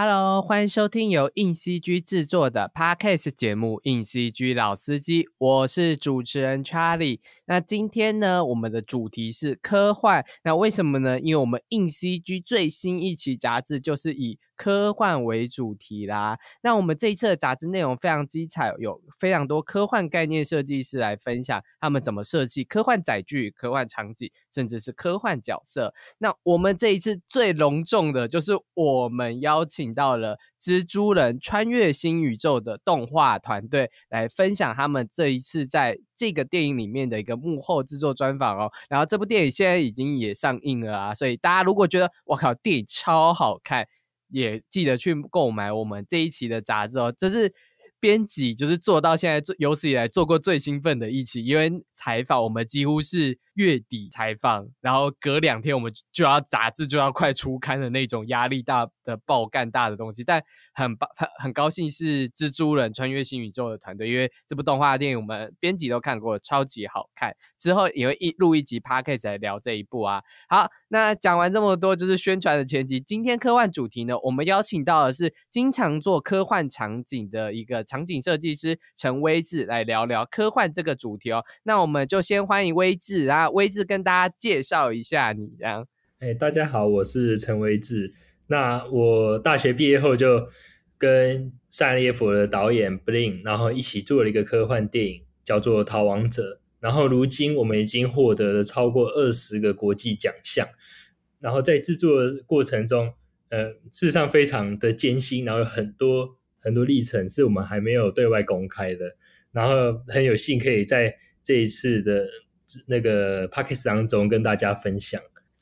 Hello，欢迎收听由硬 CG 制作的 Podcast 节目《硬 CG 老司机》，我是主持人 Charlie。那今天呢，我们的主题是科幻。那为什么呢？因为我们硬 CG 最新一期杂志就是以科幻为主题啦。那我们这一次的杂志内容非常精彩，有非常多科幻概念设计师来分享他们怎么设计科幻载具、科幻场景，甚至是科幻角色。那我们这一次最隆重的就是我们邀请到了蜘蛛人穿越新宇宙的动画团队来分享他们这一次在这个电影里面的一个幕后制作专访哦。然后这部电影现在已经也上映了啊，所以大家如果觉得我靠电影超好看，也记得去购买我们这一期的杂志哦。这是编辑就是做到现在最有史以来做过最兴奋的一期，因为采访我们几乎是。月底采访，然后隔两天我们就要杂志就要快出刊的那种压力大的爆干大的东西，但很很很高兴是蜘蛛人穿越新宇宙的团队，因为这部动画电影我们编辑都看过，超级好看。之后也会一录一集 podcast 来聊这一部啊。好，那讲完这么多就是宣传的前提。今天科幻主题呢，我们邀请到的是经常做科幻场景的一个场景设计师陈威志来聊聊科幻这个主题哦。那我们就先欢迎威志啊。威志跟大家介绍一下你，这样。哎，大家好，我是陈威志。那我大学毕业后就跟塞利耶夫的导演 Blin，然后一起做了一个科幻电影，叫做《逃亡者》。然后如今我们已经获得了超过二十个国际奖项。然后在制作过程中，呃，事实上非常的艰辛，然后有很多很多历程是我们还没有对外公开的。然后很有幸可以在这一次的。那个 p a c k e 当中跟大家分享，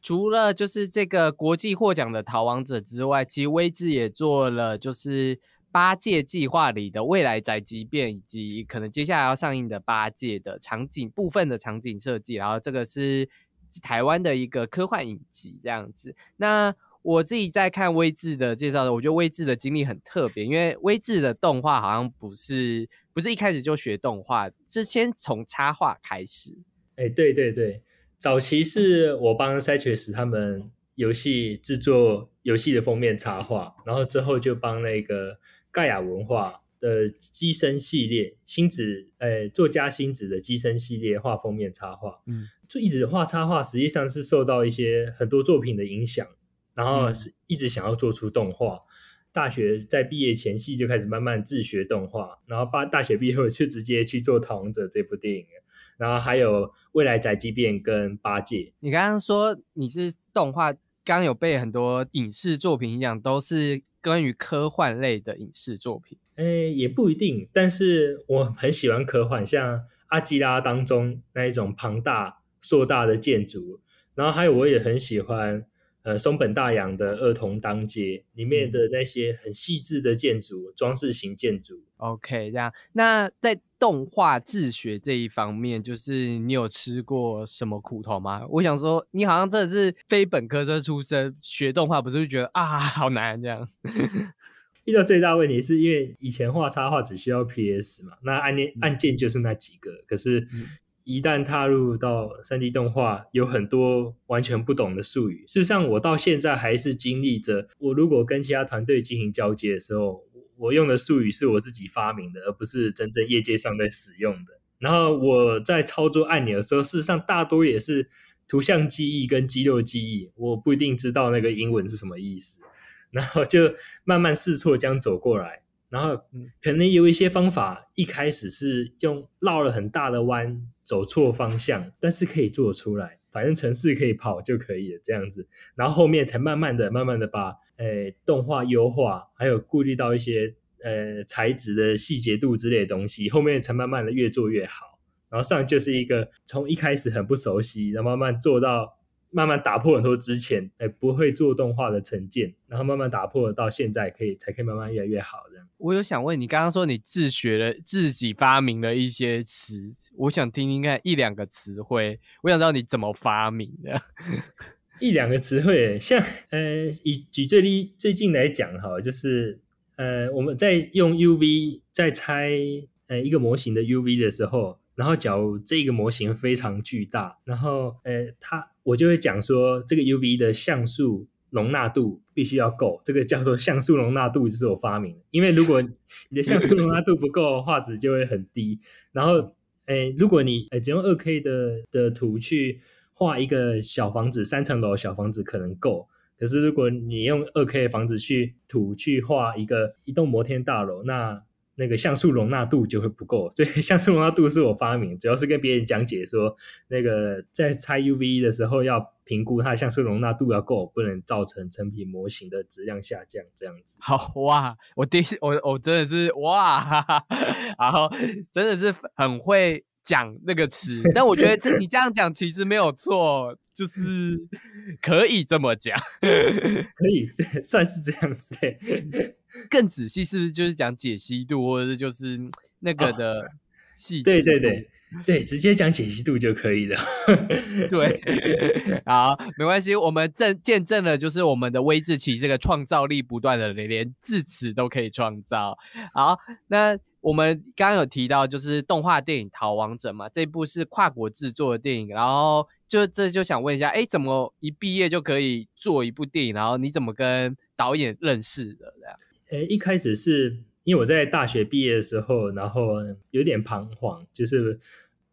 除了就是这个国际获奖的逃亡者之外，其实威志也做了就是八戒计划里的未来宅急便，以及可能接下来要上映的八戒的场景部分的场景设计。然后这个是台湾的一个科幻影集这样子。那我自己在看威志的介绍的，我觉得威志的经历很特别，因为威志的动画好像不是不是一开始就学动画，是先从插画开始。哎，对对对，早期是我帮 c y t r u s 他们游戏制作游戏的封面插画，然后之后就帮那个盖亚文化的机身系列星子，呃，作家星子的机身系列画封面插画。嗯，就一直画插画，实际上是受到一些很多作品的影响，然后是一直想要做出动画。大学在毕业前夕就开始慢慢自学动画，然后八大学毕业后就直接去做《逃亡者》这部电影了。然后还有未来宅急便跟八戒。你刚刚说你是动画，刚有被很多影视作品影响，都是关于科幻类的影视作品。诶，也不一定，但是我很喜欢科幻，像阿基拉当中那一种庞大硕大的建筑，然后还有我也很喜欢。呃，松本大洋的《儿童当街》里面的那些很细致的建筑，装饰型建筑。OK，这样。那在动画自学这一方面，就是你有吃过什么苦头吗？我想说，你好像真的是非本科生出身，学动画不是就觉得啊 好难这样？遇到最大问题是因为以前画插画只需要 PS 嘛，那按键按键就是那几个，可是。一旦踏入到三 D 动画，有很多完全不懂的术语。事实上，我到现在还是经历着。我如果跟其他团队进行交接的时候，我用的术语是我自己发明的，而不是真正业界上在使用的。然后我在操作按钮的时候，事实上大多也是图像记忆跟肌肉记忆，我不一定知道那个英文是什么意思。然后就慢慢试错，这样走过来。然后可能有一些方法，一开始是用绕了很大的弯，走错方向，但是可以做出来，反正城市可以跑就可以了，这样子。然后后面才慢慢的、慢慢的把呃动画优化，还有顾虑到一些呃材质的细节度之类的东西，后面才慢慢的越做越好。然后上就是一个从一开始很不熟悉，然后慢慢做到。慢慢打破很多之前哎不会做动画的成见，然后慢慢打破到现在可以才可以慢慢越来越好这样。我有想问你，刚刚说你自学了自己发明了一些词，我想听听看一两个词汇，我想知道你怎么发明的。一两个词汇，像呃以举最例最近来讲哈，就是呃我们在用 UV 在拆呃一个模型的 UV 的时候。然后，假如这个模型非常巨大，然后，呃，它我就会讲说，这个 UV 的像素容纳度必须要够，这个叫做像素容纳度，就是我发明的。因为如果你的像素容纳度不够，画质就会很低。然后，诶，如果你诶只用二 K 的的图去画一个小房子，三层楼小房子可能够。可是如果你用二 K 的房子去图去画一个一栋摩天大楼，那那个像素容纳度就会不够，所以 像素容纳度是我发明，主要是跟别人讲解说，那个在拆 UV 的时候要评估它像素容纳度要够，不能造成成品模型的质量下降这样子。好哇，我第我我真的是哇，然后真的是很会讲那个词，但我觉得这你这样讲其实没有错，就是 可以这么讲，可以算是这样子。更仔细是不是就是讲解析度，或者是就是那个的细？对对对对，直接讲解析度就可以了。对，好，没关系，我们证见证了，就是我们的微志奇这个创造力不断的，连字词都可以创造。好，那我们刚刚有提到，就是动画电影《逃亡者》嘛，这部是跨国制作的电影，然后就这就想问一下，哎，怎么一毕业就可以做一部电影？然后你怎么跟导演认识的？这样？哎，一开始是因为我在大学毕业的时候，然后有点彷徨，就是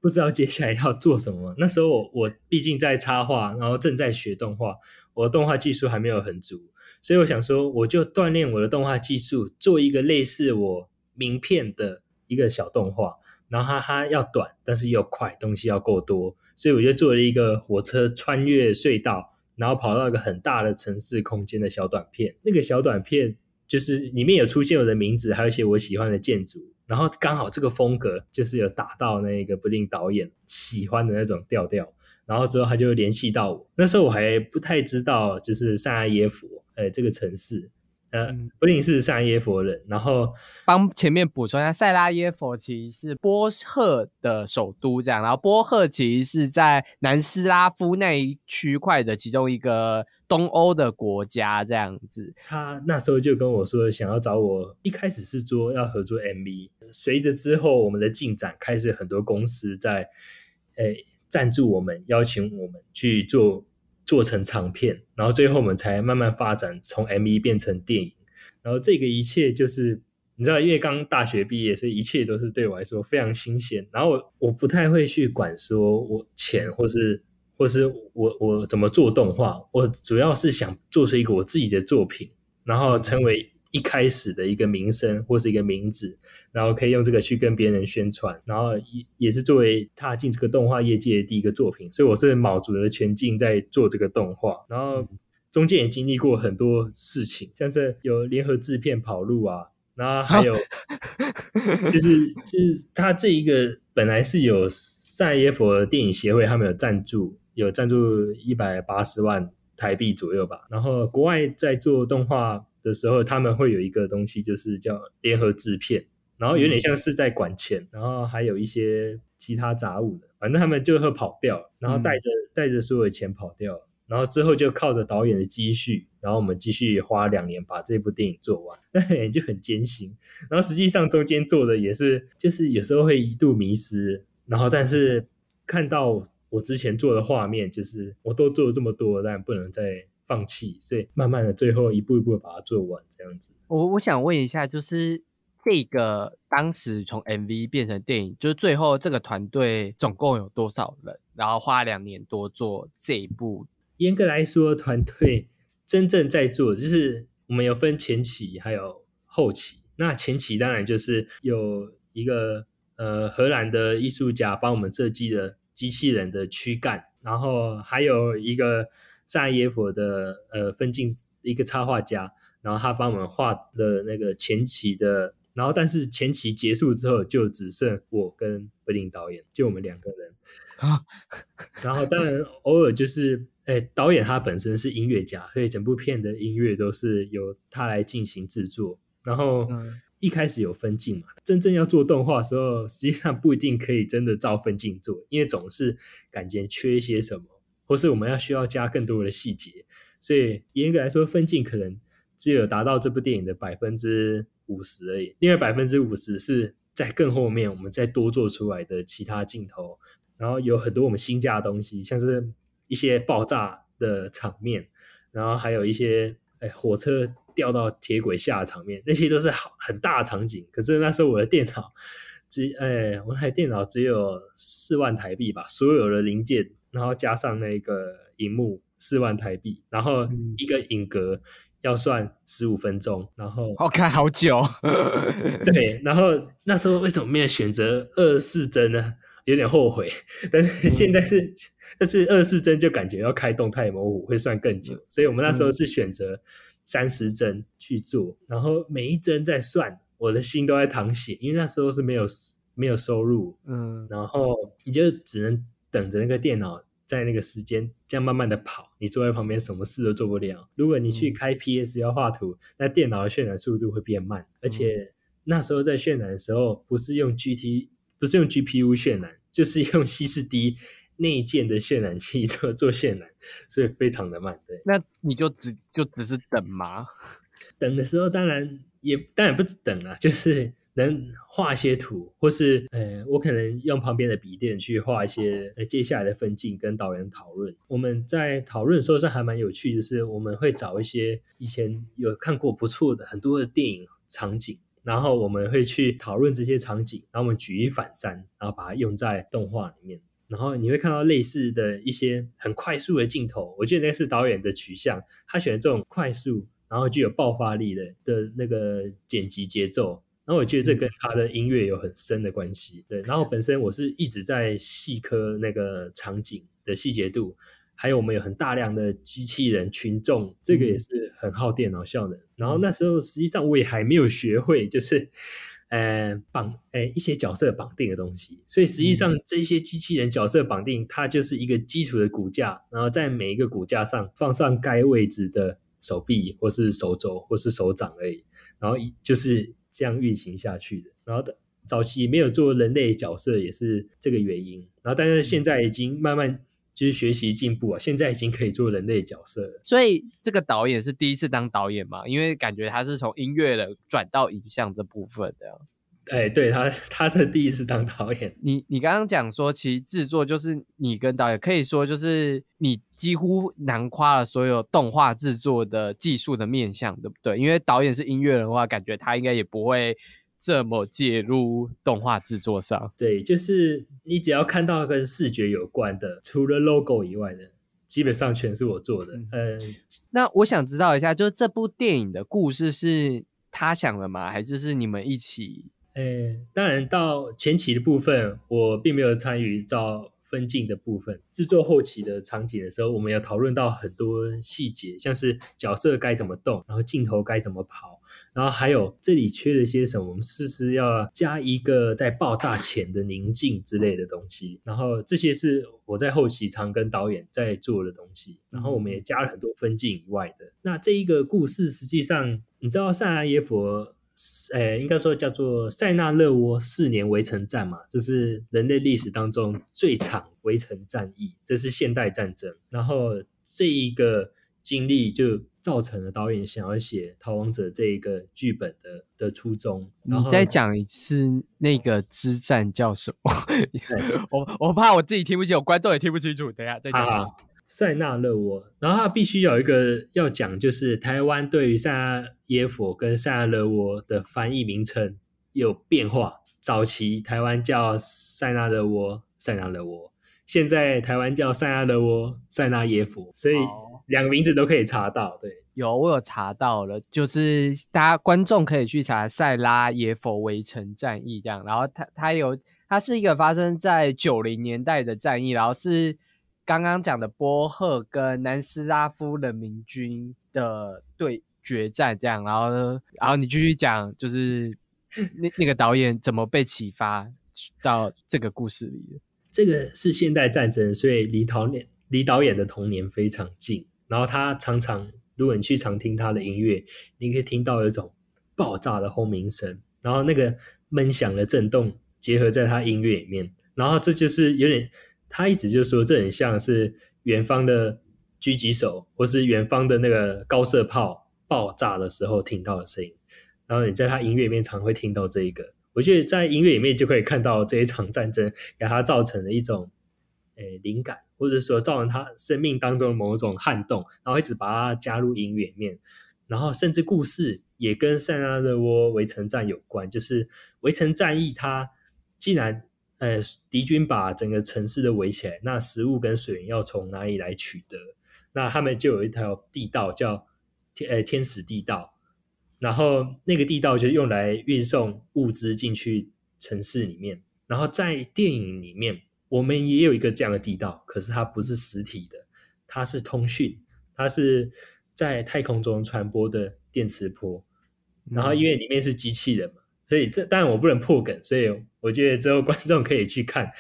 不知道接下来要做什么。那时候我我毕竟在插画，然后正在学动画，我的动画技术还没有很足，所以我想说，我就锻炼我的动画技术，做一个类似我名片的一个小动画。然后它它要短，但是又快，东西要够多，所以我就做了一个火车穿越隧道，然后跑到一个很大的城市空间的小短片。那个小短片。就是里面有出现我的名字，还有一些我喜欢的建筑，然后刚好这个风格就是有打到那个不定导演喜欢的那种调调，然后之后他就联系到我，那时候我还不太知道就是萨拉耶夫，呃，这个城市。呃，不定是塞拉耶佛人，然后帮前面补充一下，塞拉耶佛其实是波赫的首都，这样，然后波赫其实是在南斯拉夫那一区块的其中一个东欧的国家，这样子。他那时候就跟我说，想要找我，一开始是说要合作 MV，随着之后我们的进展，开始很多公司在诶赞助我们，邀请我们去做。做成长片，然后最后我们才慢慢发展，从 M V 变成电影。然后这个一切就是你知道，因为刚大学毕业，所以一切都是对我来说非常新鲜。然后我不太会去管说我钱，或是或是我我怎么做动画，我主要是想做出一个我自己的作品，然后成为。一开始的一个名声或是一个名字，然后可以用这个去跟别人宣传，然后也也是作为踏进这个动画业界的第一个作品，所以我是卯足了全劲在做这个动画，然后中间也经历过很多事情，像是有联合制片跑路啊，然后还有 就是就是他这一个本来是有赛耶佛电影协会，他们有赞助，有赞助一百八十万台币左右吧，然后国外在做动画。的时候，他们会有一个东西，就是叫联合制片，然后有点像是在管钱，然后还有一些其他杂物的，反正他们就会跑掉，然后带着带着所有的钱跑掉，然后之后就靠着导演的积蓄，然后我们继续花两年把这部电影做完，那就很艰辛。然后实际上中间做的也是，就是有时候会一度迷失，然后但是看到我之前做的画面，就是我都做了这么多，但不能再。放弃，所以慢慢的，最后一步一步把它做完，这样子。我我想问一下，就是这个当时从 MV 变成电影，就是最后这个团队总共有多少人？然后花两年多做这一部。严格来说，团队真正在做，就是我们有分前期还有后期。那前期当然就是有一个呃荷兰的艺术家帮我们设计的机器人的躯干，然后还有一个。萨耶佛的呃分镜一个插画家，然后他帮我们画的那个前期的，然后但是前期结束之后就只剩我跟布林导演，就我们两个人啊。然后当然偶尔就是，哎，导演他本身是音乐家，所以整部片的音乐都是由他来进行制作。然后一开始有分镜嘛，真正要做动画的时候，实际上不一定可以真的照分镜做，因为总是感觉缺一些什么。或是我们要需要加更多的细节，所以严格来说，分镜可能只有达到这部电影的百分之五十而已。另外百分之五十是在更后面，我们再多做出来的其他镜头，然后有很多我们新加的东西，像是一些爆炸的场面，然后还有一些哎火车掉到铁轨下的场面，那些都是好很大的场景。可是那时候我的电脑只哎，我那台电脑只有四万台币吧，所有的零件，然后加上那个荧幕四万台币，然后一个影格要算十五分钟，然后我看好久。对，然后那时候为什么没有选择二四帧呢？有点后悔，但是现在是，但是二四帧就感觉要开动态模糊会算更久，所以我们那时候是选择三十帧去做，然后每一帧在算，我的心都在淌血，因为那时候是没有没有收入，嗯，然后你就只能等着那个电脑在那个时间这样慢慢的跑，你坐在旁边什么事都做不了。如果你去开 PS 要画图，那电脑的渲染速度会变慢，而且那时候在渲染的时候不是用 GT。不是用 GPU 渲染，就是用西式 D 内建的渲染器 做做渲染，所以非常的慢。对，那你就只就只是等吗？等的时候当然也当然不止等了，就是能画一些图，或是呃，我可能用旁边的笔电去画一些呃接下来的分镜，跟导演讨论。我们在讨论的时候是还蛮有趣，就是我们会找一些以前有看过不错的很多的电影场景。然后我们会去讨论这些场景，然后我们举一反三，然后把它用在动画里面。然后你会看到类似的一些很快速的镜头，我觉得那是导演的取向，他选这种快速，然后具有爆发力的的那个剪辑节奏。然后我觉得这跟他的音乐有很深的关系。对，然后本身我是一直在细磕那个场景的细节度。还有我们有很大量的机器人群众，这个也是很耗电脑效能。然后那时候实际上我也还没有学会，就是呃绑呃一些角色绑定的东西。所以实际上这些机器人角色绑定，它就是一个基础的骨架，然后在每一个骨架上放上该位置的手臂或是手肘或是手掌而已。然后就是这样运行下去的。然后早期没有做人类角色也是这个原因。然后但是现在已经慢慢。就是学习进步啊！现在已经可以做人类角色了。所以这个导演是第一次当导演嘛？因为感觉他是从音乐的转到影像这部分的。哎，对他，他是第一次当导演。你你刚刚讲说，其实制作就是你跟导演，可以说就是你几乎囊括了所有动画制作的技术的面向，对不对？因为导演是音乐人的话，感觉他应该也不会。这么介入动画制作上，对，就是你只要看到跟视觉有关的，除了 logo 以外的，基本上全是我做的。嗯，那我想知道一下，就是这部电影的故事是他想的吗？还是是你们一起？呃，当然到前期的部分，我并没有参与到分镜的部分。制作后期的场景的时候，我们有讨论到很多细节，像是角色该怎么动，然后镜头该怎么跑。然后还有这里缺了些什么？我们是不是要加一个在爆炸前的宁静之类的东西？然后这些是我在后期常跟导演在做的东西。然后我们也加了很多分镜以外的。那这一个故事实际上，你知道塞拉耶佛，呃，应该说叫做塞纳勒窝四年围城战嘛？这是人类历史当中最长围城战役，这是现代战争。然后这一个经历就。造成了导演想要写《逃亡者》这一个剧本的的初衷。你再讲一次那个之战叫什么？我我怕我自己听不清，我观众也听不清楚。等下再讲。塞纳勒沃，然后它必须有一个要讲，就是台湾对于塞纳耶佛跟塞纳勒沃的翻译名称有变化。早期台湾叫塞纳勒沃，塞纳勒沃。现在台湾叫塞纳勒沃、塞纳耶夫，所以两个名字都可以查到。对，有我有查到了，就是大家观众可以去查塞拉耶佛围城战役这样。然后它它有它是一个发生在九零年代的战役，然后是刚刚讲的波赫跟南斯拉夫人民军的对决战这样。然后然后你继续讲，就是那那个导演怎么被启发到这个故事里的。这个是现代战争，所以离导演离导演的童年非常近。然后他常常，如果你去常听他的音乐，你可以听到有一种爆炸的轰鸣声，然后那个闷响的震动结合在他音乐里面。然后这就是有点，他一直就说这很像是远方的狙击手，或是远方的那个高射炮爆炸的时候听到的声音。然后你在他音乐里面常会听到这一个。我觉得在音乐里面就可以看到这一场战争给他造成的一种诶灵感，或者说造成他生命当中的某种撼动，然后一直把它加入音乐里面，然后甚至故事也跟塞纳热窝围城战有关，就是围城战役，它既然呃敌军把整个城市都围起来，那食物跟水源要从哪里来取得？那他们就有一条地道叫天呃天使地道，然后那个地道就用来运送物资进去城市里面。然后在电影里面，我们也有一个这样的地道，可是它不是实体的，它是通讯，它是在太空中传播的电磁波。然后因为里面是机器人嘛，所以这当然我不能破梗，所以我觉得之后观众可以去看。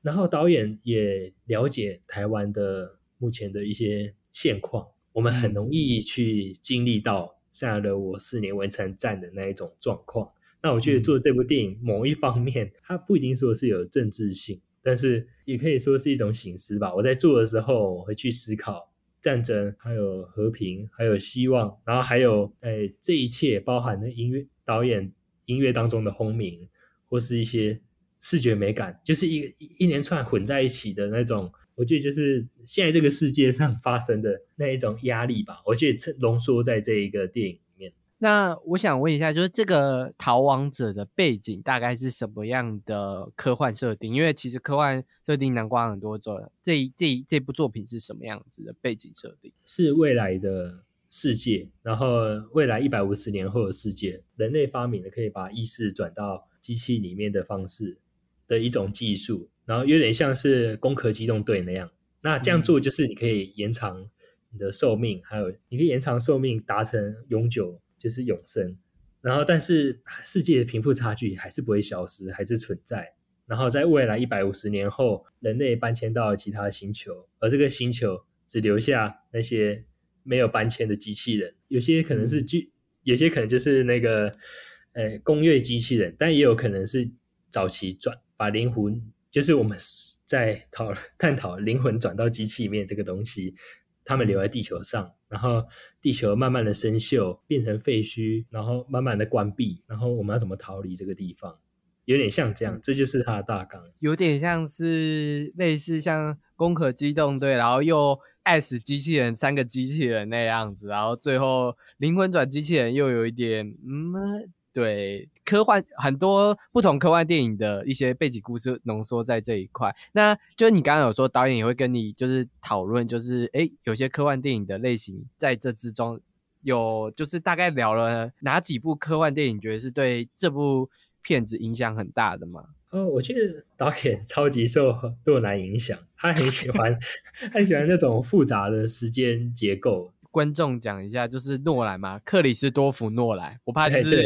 然后导演也了解台湾的目前的一些现况，我们很容易去经历到下了我四年完成战的那一种状况。那我觉得做这部电影，某一方面它不一定说是有政治性，但是也可以说是一种醒思吧。我在做的时候，我会去思考战争，还有和平，还有希望，然后还有诶这一切包含的音乐导演音乐当中的轰鸣，或是一些视觉美感，就是一一连串混在一起的那种。我觉得就是现在这个世界上发生的那一种压力吧。我觉得浓缩在这一个电影。那我想问一下，就是这个逃亡者的背景大概是什么样的科幻设定？因为其实科幻设定南瓜很多种，这这这部作品是什么样子的背景设定？是未来的世界，然后未来一百五十年后的世界，人类发明了可以把意识转到机器里面的方式的一种技术，然后有点像是攻壳机动队那样。那这样做就是你可以延长你的寿命，还有你可以延长寿命，达成永久。就是永生，然后但是世界的贫富差距还是不会消失，还是存在。然后在未来一百五十年后，人类搬迁到其他星球，而这个星球只留下那些没有搬迁的机器人，有些可能是机，有些可能就是那个呃工业机器人，但也有可能是早期转把灵魂，就是我们在讨探讨灵魂转到机器里面这个东西。他们留在地球上，然后地球慢慢的生锈，变成废墟，然后慢慢的关闭，然后我们要怎么逃离这个地方？有点像这样，这就是它的大纲。有点像是类似像《攻壳机动队》，然后又 S 机器人三个机器人那样子，然后最后灵魂转机器人又有一点嗯。对科幻很多不同科幻电影的一些背景故事浓缩在这一块，那就是你刚刚有说导演也会跟你就是讨论，就是诶有些科幻电影的类型在这之中有就是大概聊了哪几部科幻电影，觉得是对这部片子影响很大的吗？哦，我觉得导演 超级受诺兰影响，他很喜欢 很喜欢那种复杂的时间结构。观众讲一下，就是诺兰嘛，克里斯多夫诺兰，我怕就是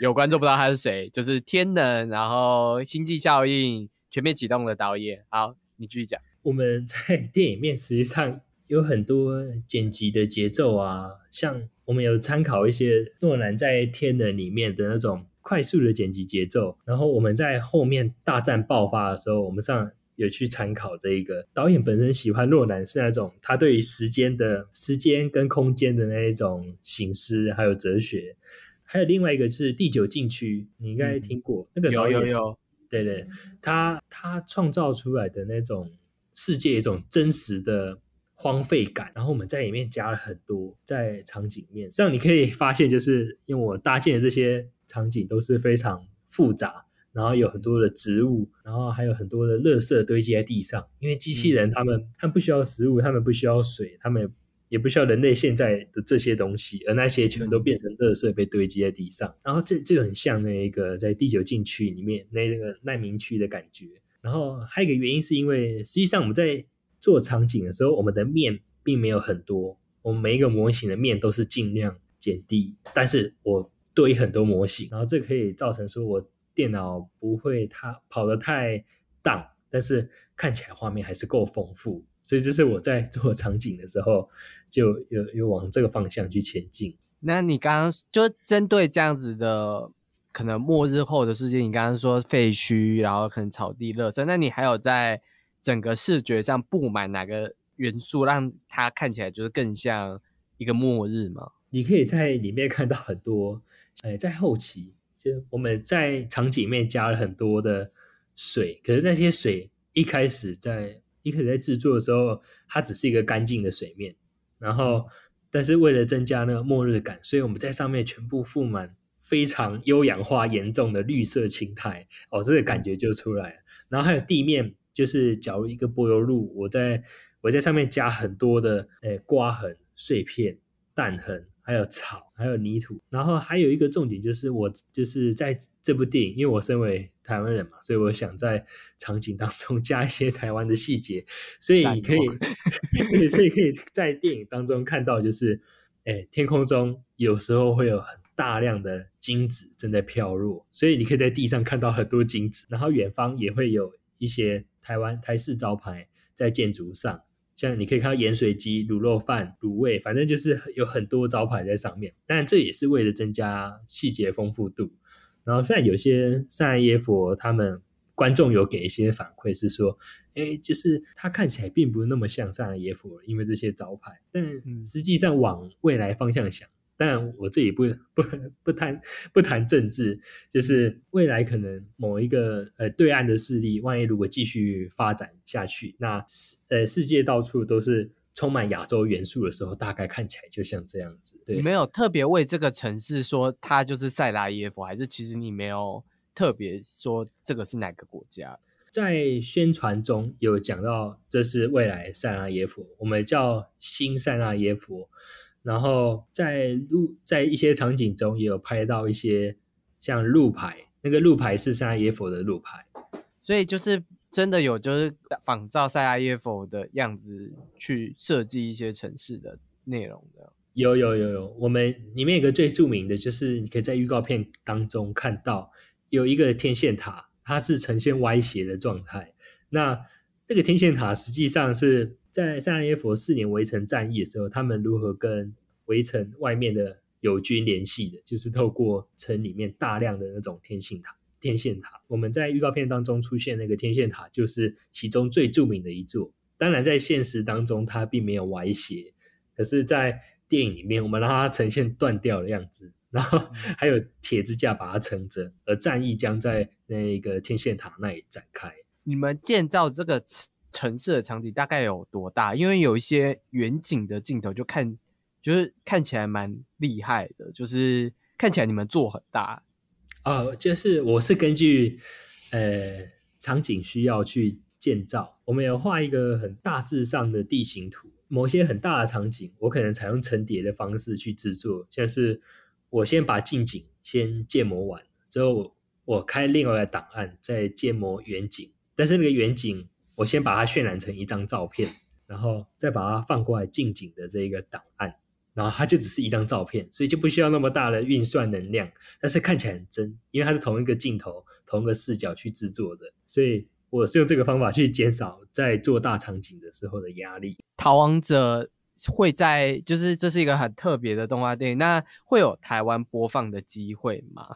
有观众不知道他是谁，就是《天能》，然后《星际效应》全面启动的导演。好，你继续讲。我们在电影面实际上有很多剪辑的节奏啊，像我们有参考一些诺兰在《天能》里面的那种快速的剪辑节奏，然后我们在后面大战爆发的时候，我们上。有去参考这一个导演本身喜欢诺兰是那种他对于时间的时间跟空间的那一种形式还有哲学，还有另外一个是第九禁区，你应该听过那个有有有，对对，他他创造出来的那种世界一种真实的荒废感，然后我们在里面加了很多在场景面，上你可以发现，就是因为我搭建的这些场景都是非常复杂。然后有很多的植物，然后还有很多的垃圾堆积在地上。因为机器人他们，他们不需要食物，他们不需要水，他们也不需要人类现在的这些东西，而那些全都变成垃圾被堆积在地上。然后这这个很像那一个在第九禁区里面那个难民区的感觉。然后还有一个原因是因为实际上我们在做场景的时候，我们的面并没有很多，我们每一个模型的面都是尽量减低，但是我堆很多模型，然后这可以造成说我。电脑不会它跑得太荡，但是看起来画面还是够丰富，所以这是我在做场景的时候就有有往这个方向去前进。那你刚刚就针对这样子的可能末日后的世界，你刚刚说废墟，然后可能草地、热车，那你还有在整个视觉上布满哪个元素，让它看起来就是更像一个末日吗？你可以在里面看到很多，哎，在后期。就我们在场景里面加了很多的水，可是那些水一开始在一开始在制作的时候，它只是一个干净的水面，然后但是为了增加那个末日感，所以我们在上面全部覆满非常优氧化严重的绿色青苔，哦，这个感觉就出来了。然后还有地面，就是假如一个柏油路，我在我在上面加很多的诶刮痕、碎片、弹痕。还有草，还有泥土，然后还有一个重点就是，我就是在这部电影，因为我身为台湾人嘛，所以我想在场景当中 加一些台湾的细节，所以你可以，所以可以在电影当中看到，就是，哎，天空中有时候会有很大量的金子正在飘落，所以你可以在地上看到很多金子，然后远方也会有一些台湾台式招牌在建筑上。像你可以看到盐水鸡、卤肉饭、卤味，反正就是有很多招牌在上面。但这也是为了增加细节丰富度。然后虽然有些圣耶佛他们观众有给一些反馈，是说，哎，就是它看起来并不是那么像圣耶佛，因为这些招牌。但实际上往未来方向想。但我这里不不不谈不谈政治，就是未来可能某一个呃对岸的势力，万一如果继续发展下去，那呃世界到处都是充满亚洲元素的时候，大概看起来就像这样子。你没有特别为这个城市说它就是塞拉耶夫，还是其实你没有特别说这个是哪个国家？在宣传中有讲到这是未来塞拉耶夫，我们叫新塞拉耶夫。然后在路在一些场景中也有拍到一些像路牌，那个路牌是塞拉耶夫的路牌，所以就是真的有就是仿照塞拉耶夫的样子去设计一些城市的内容的。有有有有，我们里面有个最著名的就是你可以在预告片当中看到有一个天线塔，它是呈现歪斜的状态。那这个天线塔实际上是。在塞拉耶佛四年围城战役的时候，他们如何跟围城外面的友军联系的？就是透过城里面大量的那种天线塔。天线塔，我们在预告片当中出现那个天线塔，就是其中最著名的一座。当然，在现实当中它并没有歪斜，可是，在电影里面，我们让它呈现断掉的样子，然后还有铁支架把它撑着，而战役将在那个天线塔那里展开。你们建造这个。城市的场景大概有多大？因为有一些远景的镜头，就看就是看起来蛮厉害的，就是看起来你们做很大啊。就是我是根据呃场景需要去建造，我们有画一个很大致上的地形图。某些很大的场景，我可能采用层叠的方式去制作，像是我先把近景先建模完之后，我开另外一个档案再建模远景，但是那个远景。我先把它渲染成一张照片，然后再把它放过来近景的这个档案，然后它就只是一张照片，所以就不需要那么大的运算能量，但是看起来很真，因为它是同一个镜头、同一个视角去制作的，所以我是用这个方法去减少在做大场景的时候的压力。逃亡者会在，就是这是一个很特别的动画电影，那会有台湾播放的机会吗？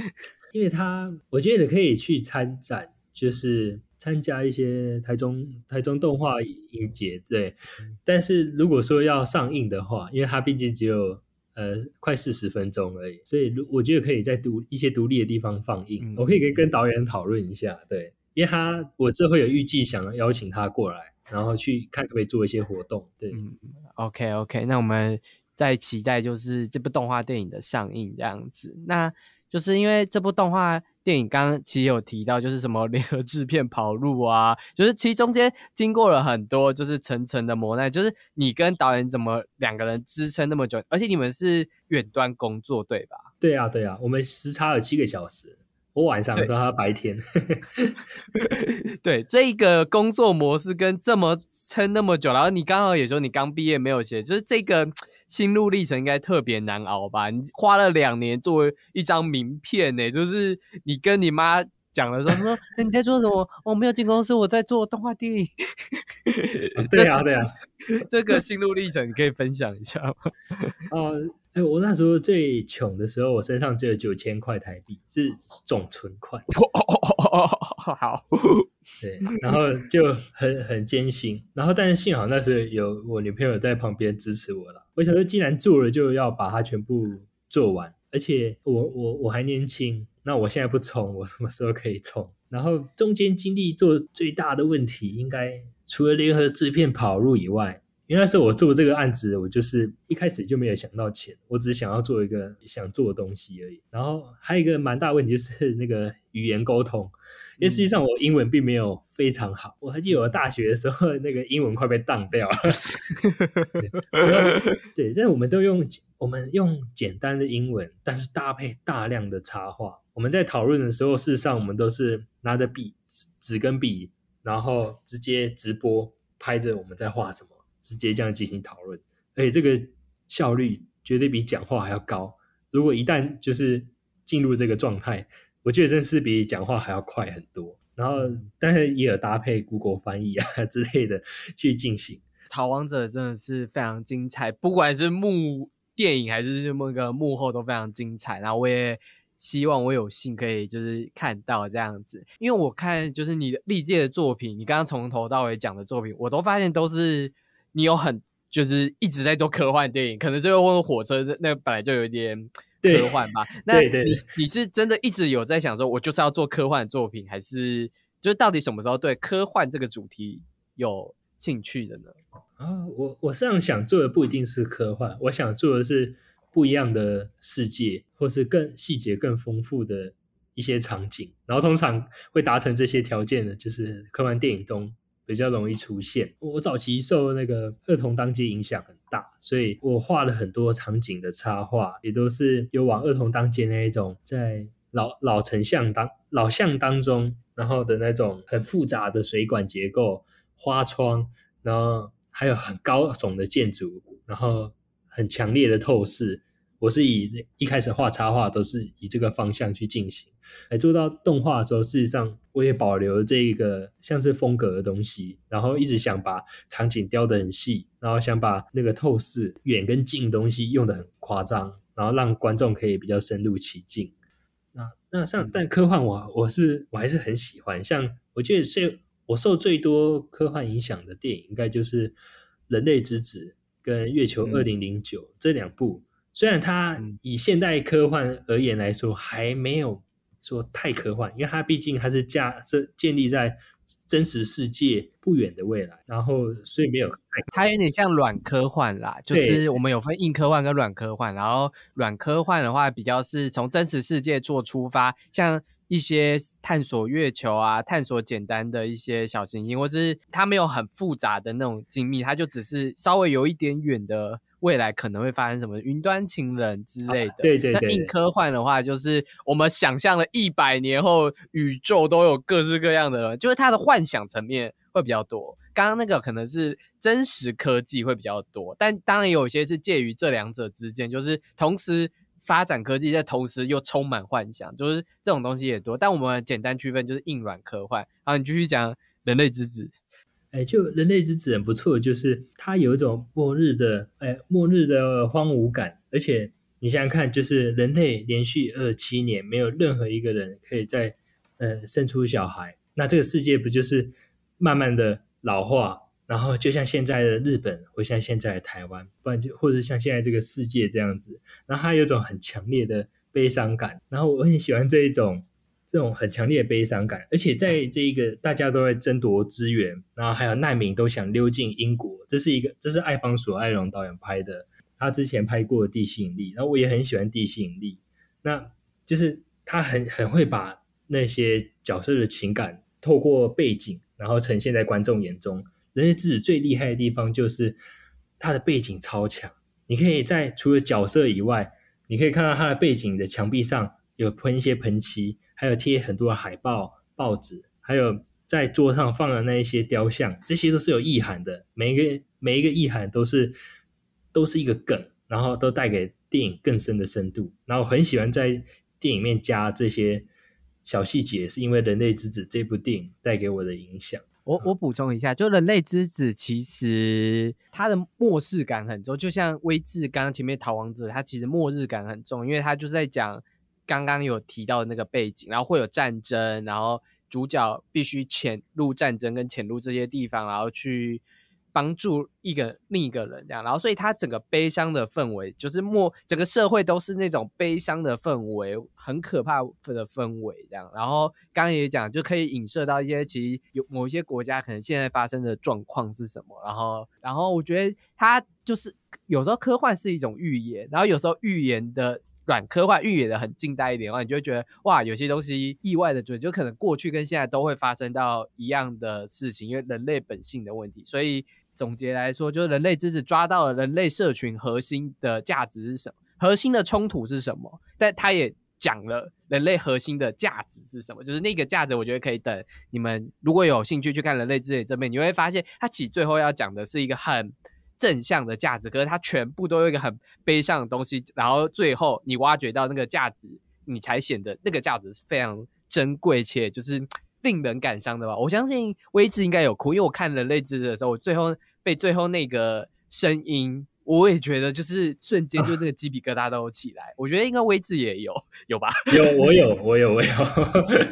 因为它，我觉得可以去参展，就是。参加一些台中台中动画影节，对。但是如果说要上映的话，因为它毕竟只有呃快四十分钟而已，所以如我觉得可以在独一些独立的地方放映。我可以跟跟导演讨论一下，对，因为他我这会有预计想邀请他过来，然后去看可不可以做一些活动，对。嗯 OK OK，那我们在期待就是这部动画电影的上映这样子，那就是因为这部动画。电影刚刚其实有提到，就是什么联合制片跑路啊，就是其实中间经过了很多，就是层层的磨难。就是你跟导演怎么两个人支撑那么久，而且你们是远端工作，对吧？对啊，对啊，我们时差有七个小时。我晚上的时候，他白天。对，这个工作模式跟这么撑那么久，然后你刚好也说你刚毕业没有写，就是这个心路历程应该特别难熬吧？你花了两年做一张名片呢，就是你跟你妈讲的时候说 你在做什么？我没有进公司，我在做动画电影。对啊，对啊，这个心路历程你可以分享一下吗？哦。哎，我那时候最穷的时候，我身上只有九千块台币，是总存款。哦好，对，然后就很很艰辛，然后但是幸好那时候有我女朋友在旁边支持我了。我想说，既然做了，就要把它全部做完。而且我我我还年轻，那我现在不冲，我什么时候可以冲？然后中间经历做最大的问题，应该除了联合制片跑路以外。因为那时候我做这个案子，我就是一开始就没有想到钱，我只是想要做一个想做的东西而已。然后还有一个蛮大问题就是那个语言沟通，因为实际上我英文并没有非常好。我还记得我大学的时候，那个英文快被当掉了。对，但是我们都用我们用简单的英文，但是搭配大量的插画。我们在讨论的时候，事实上我们都是拿着笔纸纸跟笔，然后直接直播拍着我们在画什么。直接这样进行讨论，而且这个效率绝对比讲话还要高。如果一旦就是进入这个状态，我觉得真是比讲话还要快很多。然后，但是也有搭配 Google 翻译啊之类的去进行。《逃亡者》真的是非常精彩，不管是幕电影还是那个幕后都非常精彩。然后我也希望我有幸可以就是看到这样子，因为我看就是你的历届的作品，你刚刚从头到尾讲的作品，我都发现都是。你有很就是一直在做科幻电影，可能最后问火车那本来就有点科幻吧？那你你是真的一直有在想说，我就是要做科幻作品，还是就是到底什么时候对科幻这个主题有兴趣的呢？啊，我我实际上想做的不一定是科幻，我想做的是不一样的世界，或是更细节更丰富的一些场景。然后通常会达成这些条件的，就是科幻电影中。比较容易出现。我早期受那个儿童当街影响很大，所以我画了很多场景的插画，也都是有往儿童当街那一种，在老老城巷当老巷当中，然后的那种很复杂的水管结构、花窗，然后还有很高耸的建筑，然后很强烈的透视。我是以一开始画插画都是以这个方向去进行，来做到动画的时候，事实上我也保留这一个像是风格的东西，然后一直想把场景雕得很细，然后想把那个透视远跟近东西用的很夸张，然后让观众可以比较深入其境。那那像但科幻我我是我还是很喜欢，像我觉得是我受最多科幻影响的电影，应该就是《人类之子》跟《月球二零零九》这两部。虽然它以现代科幻而言来说，还没有说太科幻，因为它毕竟它是架设建立在真实世界不远的未来，然后所以没有。它有点像软科幻啦，就是我们有分硬科幻跟软科幻，然后软科幻的话比较是从真实世界做出发，像一些探索月球啊、探索简单的一些小行星，或是它没有很复杂的那种精密，它就只是稍微有一点远的。未来可能会发生什么云端情人之类的？对对对。那硬科幻的话，就是我们想象了一百年后宇宙都有各式各样的人，就是它的幻想层面会比较多。刚刚那个可能是真实科技会比较多，但当然有一些是介于这两者之间，就是同时发展科技，在同时又充满幻想，就是这种东西也多。但我们简单区分就是硬软科幻。好，你继续讲人类之子。哎，就人类之子很不错，就是它有一种末日的，哎，末日的荒芜感。而且你想想看，就是人类连续二七年没有任何一个人可以在呃生出小孩，那这个世界不就是慢慢的老化？然后就像现在的日本，或像现在的台湾，不然就或者像现在这个世界这样子，然后它有种很强烈的悲伤感。然后我很喜欢这一种。这种很强烈的悲伤感，而且在这一个大家都在争夺资源，然后还有难民都想溜进英国，这是一个这是艾方索艾隆导演拍的，他之前拍过《地心引力》，然后我也很喜欢《地心引力》，那就是他很很会把那些角色的情感透过背景，然后呈现在观众眼中。人类之子最厉害的地方就是它的背景超强，你可以在除了角色以外，你可以看到它的背景的墙壁上有喷一些喷漆。还有贴很多的海报、报纸，还有在桌上放的那一些雕像，这些都是有意涵的。每一个每一个意涵都是都是一个梗，然后都带给电影更深的深度。然后我很喜欢在电影面加这些小细节，是因为《人类之子》这部电影带给我的影响。我我补充一下，就《人类之子》其实它的末世感很重，就像《微志》刚刚前面《逃亡者》，它其实末日感很重，因为它就是在讲。刚刚有提到的那个背景，然后会有战争，然后主角必须潜入战争跟潜入这些地方，然后去帮助一个另一个人这样，然后所以他整个悲伤的氛围就是末整个社会都是那种悲伤的氛围，很可怕的氛围这样。然后刚刚也讲，就可以影射到一些其实有某一些国家可能现在发生的状况是什么。然后，然后我觉得他就是有时候科幻是一种预言，然后有时候预言的。软科幻预言的很近代一点的话，你就会觉得哇，有些东西意外的准，就可能过去跟现在都会发生到一样的事情，因为人类本性的问题。所以总结来说，就是人类之子抓到了人类社群核心的价值是什么，核心的冲突是什么，但他也讲了人类核心的价值是什么，就是那个价值，我觉得可以等你们如果有兴趣去看人类之子这边，你会发现他其实最后要讲的是一个很。正向的价值，可是它全部都有一个很悲伤的东西，然后最后你挖掘到那个价值，你才显得那个价值是非常珍贵且就是令人感伤的吧。我相信威志应该有哭，因为我看人类之的时候，我最后被最后那个声音，我也觉得就是瞬间就那个鸡皮疙瘩都起来。我觉得应该威志也有有吧？有，我有，我有，我有，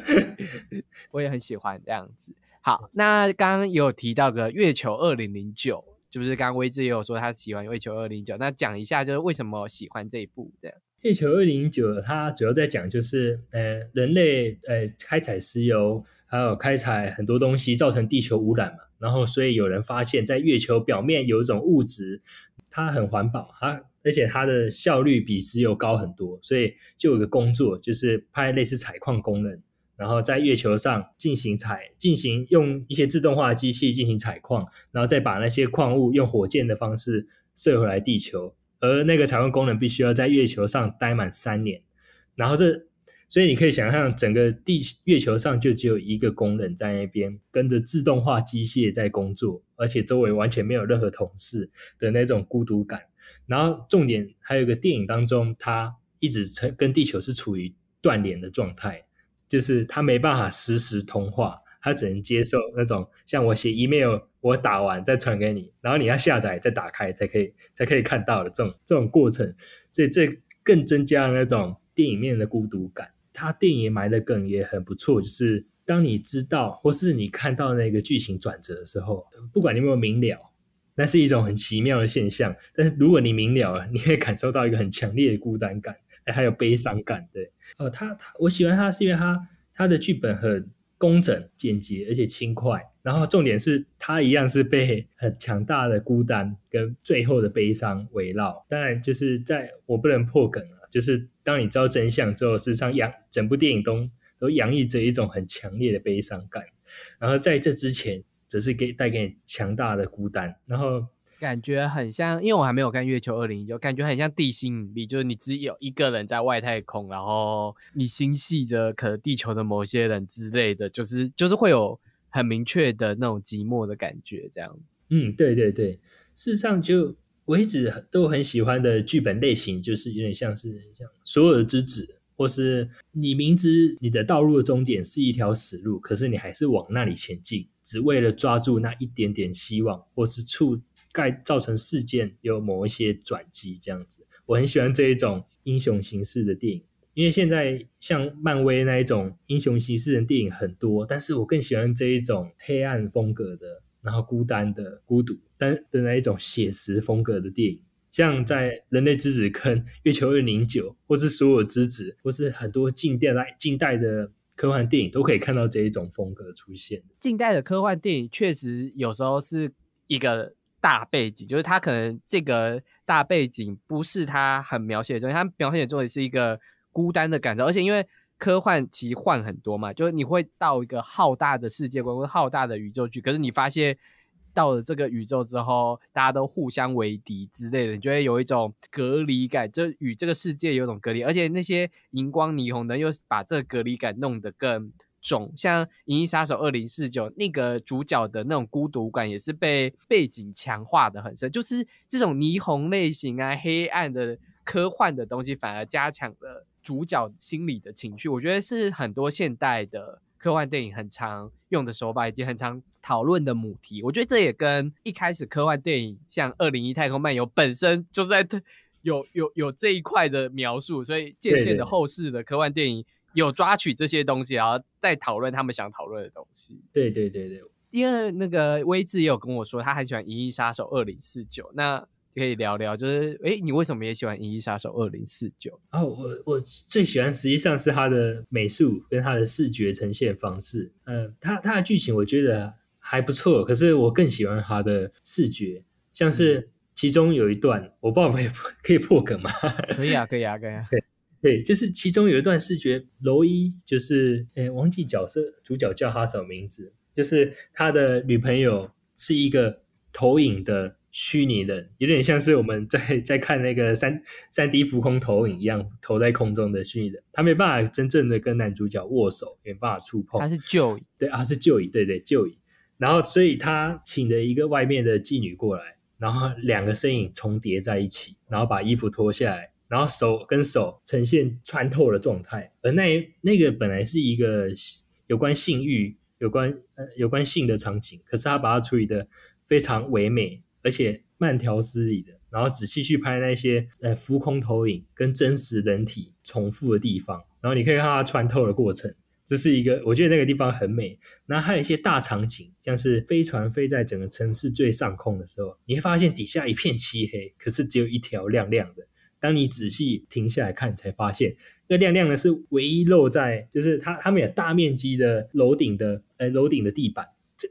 我也很喜欢这样子。好，那刚刚有提到个月球二零零九。就是刚刚威志也有说他喜欢《月球二零九》，那讲一下就是为什么喜欢这一部这样。《月球二零九》它主要在讲就是呃人类呃开采石油，还有开采很多东西造成地球污染嘛，然后所以有人发现，在月球表面有一种物质，它很环保，它而且它的效率比石油高很多，所以就有个工作就是派类似采矿工人。然后在月球上进行采，进行用一些自动化的机器进行采矿，然后再把那些矿物用火箭的方式射回来地球。而那个采矿工人必须要在月球上待满三年。然后这，所以你可以想象，整个地月球上就只有一个工人在那边跟着自动化机械在工作，而且周围完全没有任何同事的那种孤独感。然后重点还有一个电影当中，他一直成跟地球是处于断联的状态。就是他没办法实时通话，他只能接受那种像我写 email，我打完再传给你，然后你要下载再打开才可以才可以看到的这种这种过程，所以这更增加了那种电影面的孤独感。他电影埋的梗也很不错，就是当你知道或是你看到那个剧情转折的时候，不管你有没有明了，那是一种很奇妙的现象。但是如果你明了了，你会感受到一个很强烈的孤单感。还有悲伤感，对，呃，他他我喜欢他是因为他他的剧本很工整、简洁，而且轻快。然后重点是他一样是被很强大的孤单跟最后的悲伤围绕。当然，就是在我不能破梗了，就是当你知道真相之后，事实上洋整部电影都都洋溢着一种很强烈的悲伤感。然后在这之前，只是给带给你强大的孤单。然后。感觉很像，因为我还没有看《月球二零一九》，感觉很像地心引力，就是你只有一个人在外太空，然后你心系着可能地球的某些人之类的，就是就是会有很明确的那种寂寞的感觉，这样。嗯，对对对，事实上就我一直都很喜欢的剧本类型，就是有点像是像所有的之子，或是你明知你的道路的终点是一条死路，可是你还是往那里前进，只为了抓住那一点点希望，或是触。盖造成事件有某一些转机，这样子，我很喜欢这一种英雄形式的电影，因为现在像漫威那一种英雄形式的电影很多，但是我更喜欢这一种黑暗风格的，然后孤单的、孤独但的那一种写实风格的电影，像在《人类之子》跟《月球二零九》，或是所有之子，或是很多近代、来近代的科幻电影，都可以看到这一种风格出现。近代的科幻电影确实有时候是一个。大背景就是他可能这个大背景不是他很描写的东西，他描写的东西是一个孤单的感受，而且因为科幻奇幻很多嘛，就是你会到一个浩大的世界观或浩大的宇宙去，可是你发现到了这个宇宙之后，大家都互相为敌之类的，你就会有一种隔离感，就与这个世界有种隔离，而且那些荧光霓虹灯又把这个隔离感弄得更。重像《银翼杀手二零四九》那个主角的那种孤独感，也是被背景强化的很深。就是这种霓虹类型啊、黑暗的科幻的东西，反而加强了主角心理的情绪。我觉得是很多现代的科幻电影很常用的手法，以及很常讨论的母题。我觉得这也跟一开始科幻电影像《二零一太空漫游》本身就是在有有有这一块的描述，所以渐渐的后世的科幻电影。有抓取这些东西，然后再讨论他们想讨论的东西。对对对对，因为那个威志也有跟我说，他很喜欢《银翼杀手二零四九》，那可以聊聊，就是哎，你为什么也喜欢《银翼杀手二零四九》？哦，我我最喜欢实际上是它的美术跟它的视觉呈现方式。嗯，它它的剧情我觉得还不错，可是我更喜欢它的视觉，像是其中有一段，我不知道可 以可以破梗吗？可以啊，可以啊，可以啊。对对，就是其中有一段视觉，罗伊就是哎，忘记角色主角叫他什么名字。就是他的女朋友是一个投影的虚拟人，有点像是我们在在看那个三三 D 浮空投影一样，投在空中的虚拟人。他没办法真正的跟男主角握手，没办法触碰。他是旧椅，对他，是旧椅，对对旧椅。然后，所以他请了一个外面的妓女过来，然后两个身影重叠在一起，然后把衣服脱下来，然后手跟手呈现穿透的状态。而那那个本来是一个有关性欲。有关呃有关性的场景，可是他把它处理的非常唯美，而且慢条斯理的，然后仔细去拍那些呃浮空投影跟真实人体重复的地方，然后你可以看它穿透的过程，这是一个我觉得那个地方很美。然后还有一些大场景，像是飞船飞在整个城市最上空的时候，你会发现底下一片漆黑，可是只有一条亮亮的。当你仔细停下来看，才发现那亮亮的是唯一露在，就是它他们有大面积的楼顶的，呃，楼顶的地板，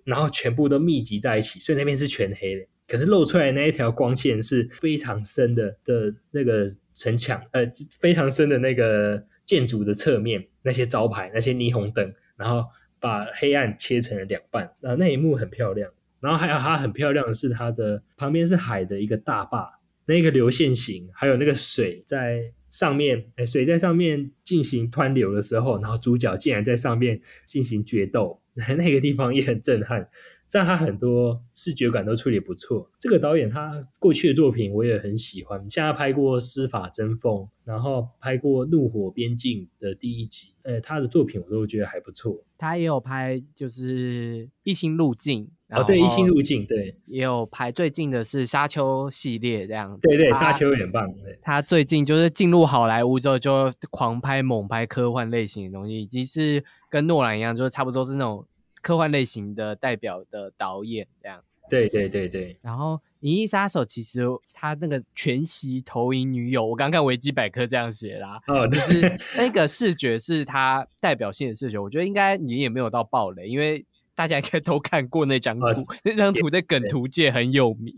然后全部都密集在一起，所以那边是全黑的。可是露出来那一条光线是非常深的的那个城墙，呃，非常深的那个建筑的侧面，那些招牌，那些霓虹灯，然后把黑暗切成了两半，啊，那一幕很漂亮。然后还有它很漂亮的是它的旁边是海的一个大坝。那个流线型，还有那个水在上面，哎，水在上面进行湍流的时候，然后主角竟然在上面进行决斗，那个地方也很震撼。像他很多视觉感都处理不错。这个导演他过去的作品我也很喜欢，像他拍过《司法争锋》，然后拍过《怒火边境》的第一集，呃，他的作品我都觉得还不错。他也有拍就是《异星路径》。哦，对，一心入境，对，也有拍最近的是沙丘系列这样。对对，沙丘有点棒。他最近就是进入好莱坞之后，就狂拍猛拍科幻类型的东西，以及是跟诺兰一样，就是差不多是那种科幻类型的代表的导演这样。对对对对。然后《银翼杀手》其实他那个全息投影女友，我刚看维基百科这样写啦，哦，就是那个视觉是他代表性的视觉，我觉得应该你也没有到暴雷，因为。大家应该都看过那张图，那张图在梗图界很有名。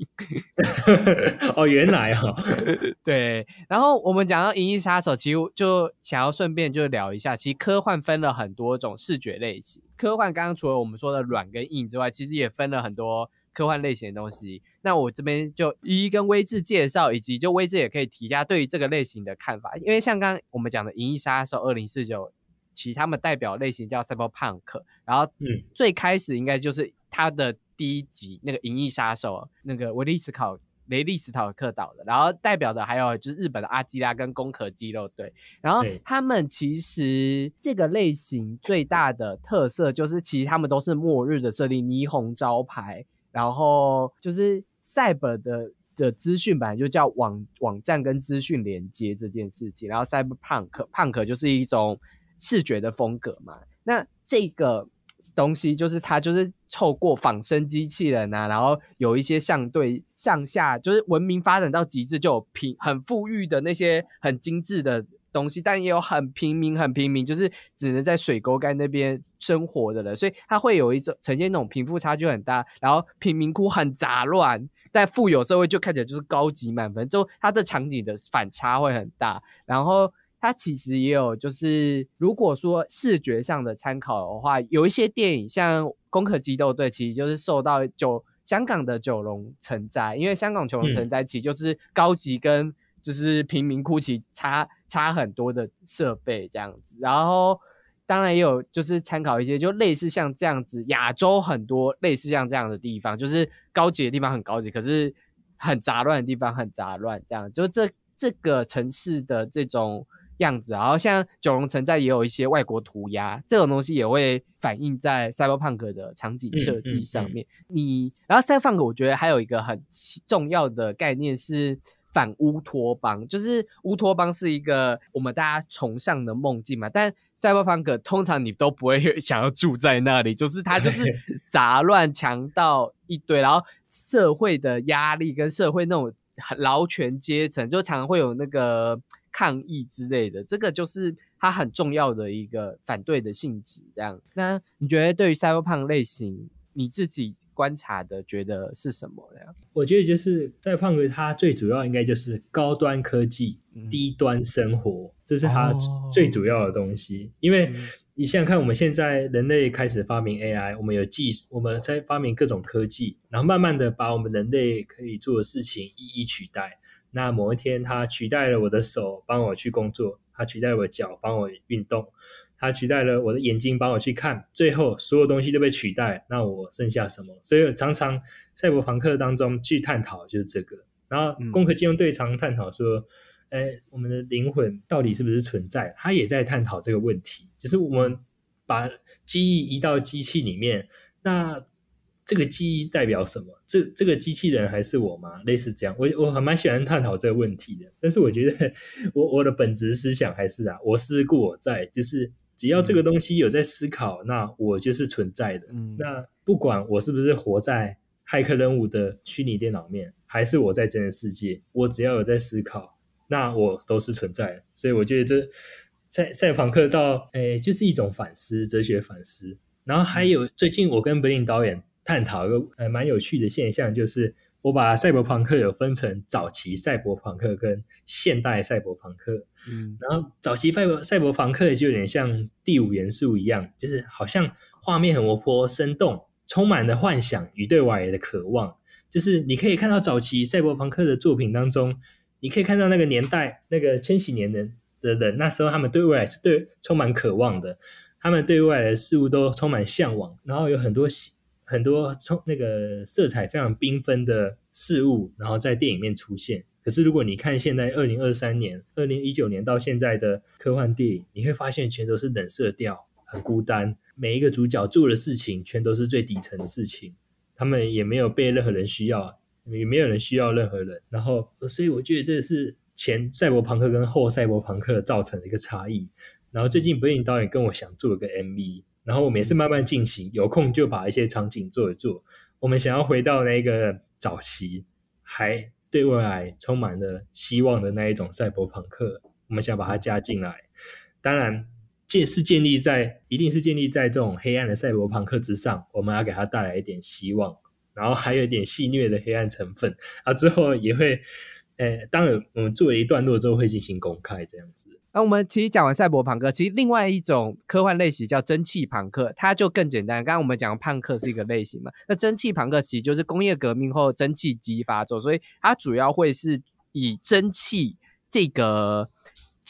哦，原来哦，对。然后我们讲到《银翼杀手》，其实就想要顺便就聊一下，其实科幻分了很多种视觉类型。科幻刚刚除了我们说的软跟硬之外，其实也分了很多科幻类型的东西。那我这边就一一跟威志介绍，以及就威志也可以提一下对于这个类型的看法。因为像刚刚我们讲的《银翼杀手二零四九》。其他们代表类型叫 Cyberpunk，然后嗯，最开始应该就是他的第一集那个《银翼杀手》，那个维利斯考雷利斯考克导的，然后代表的还有就是日本的阿基拉跟攻壳肌肉队，然后他们其实这个类型最大的特色就是其实他们都是末日的设定，霓虹招牌，然后就是赛博的的资讯本来就叫网网站跟资讯连接这件事情，然后 Cyberpunk punk 就是一种。视觉的风格嘛，那这个东西就是它就是透过仿生机器人啊，然后有一些相对向下，就是文明发展到极致就有平很富裕的那些很精致的东西，但也有很平民很平民，就是只能在水沟盖那边生活的人，所以它会有一种呈现那种贫富差距很大，然后贫民窟很杂乱，但富有社会就看起来就是高级满分，就它的场景的反差会很大，然后。它其实也有，就是如果说视觉上的参考的话，有一些电影像《攻壳机动队》，其实就是受到九香港的九龙城寨，因为香港九龙城寨其实就是高级跟就是贫民窟其差差很多的设备这样子。然后当然也有就是参考一些就类似像这样子，亚洲很多类似像这样的地方，就是高级的地方很高级，可是很杂乱的地方很杂乱，这样就这这个城市的这种。样子，然后像九龙城寨也有一些外国涂鸦，这种东西也会反映在 Cyberpunk 的场景设计上面。你，然后 Cyberpunk 我觉得还有一个很重要的概念是反乌托邦，就是乌托邦是一个我们大家崇尚的梦境嘛，但 Cyberpunk 通常你都不会 想要住在那里，就是它就是 杂乱、强盗一堆，然后社会的压力跟社会那种劳权阶层，就常常会有那个抗议之类的，这个就是它很重要的一个反对的性质。这样，那你觉得对于赛博胖类型，你自己？观察的觉得是什么呢？我觉得就是在胖哥，它最主要应该就是高端科技、低端生活，这是它最主要的东西。因为你想想看，我们现在人类开始发明 AI，我们有技，我们在发明各种科技，然后慢慢的把我们人类可以做的事情一一取代。那某一天，它取代了我的手，帮我去工作；它取代了我的脚，帮我运动。它取代了我的眼睛，帮我去看，最后所有东西都被取代，那我剩下什么？所以常常赛博朋克当中去探讨就是这个。然后攻壳机动队常探讨说，哎，我们的灵魂到底是不是存在？他也在探讨这个问题，就是我们把记忆移到机器里面，那这个记忆代表什么？这这个机器人还是我吗？类似这样，我我还蛮喜欢探讨这个问题的。但是我觉得 我我的本质思想还是啊，我思故我在，就是。只要这个东西有在思考，那我就是存在的。嗯，那不管我是不是活在骇客任务的虚拟电脑面，还是我在真实世界，我只要有在思考，那我都是存在的。所以我觉得这 赛赛访客到诶，就是一种反思，哲学反思。然后还有最近我跟柏林导演探讨一个呃蛮有趣的现象，就是。我把赛博朋克有分成早期赛博朋克跟现代赛博朋克，嗯，然后早期赛博赛博朋克就有点像第五元素一样，就是好像画面很活泼生动，充满了幻想与对未来的渴望。就是你可以看到早期赛博朋克的作品当中，你可以看到那个年代那个千禧年的的人，那时候他们对未来是对充满渴望的，他们对未来的事物都充满向往，然后有很多。很多从那个色彩非常缤纷的事物，然后在电影面出现。可是如果你看现在二零二三年、二零一九年到现在的科幻电影，你会发现全都是冷色调，很孤单。每一个主角做的事情，全都是最底层的事情。他们也没有被任何人需要，也没有人需要任何人。然后，所以我觉得这是前赛博朋克跟后赛博朋克造成的一个差异。然后最近，柏影导演跟我想做一个 MV。然后我们也是慢慢进行，有空就把一些场景做一做。我们想要回到那个早期，还对未来充满了希望的那一种赛博朋克，我们想把它加进来。当然，建是建立在一定是建立在这种黑暗的赛博朋克之上，我们要给它带来一点希望，然后还有一点戏谑的黑暗成分。啊，之后也会，呃，当然我们做了一段落之后会进行公开这样子。那我们其实讲完赛博朋克，其实另外一种科幻类型叫蒸汽朋克，它就更简单。刚刚我们讲朋克是一个类型嘛，那蒸汽朋克其实就是工业革命后蒸汽机发作，所以它主要会是以蒸汽这个。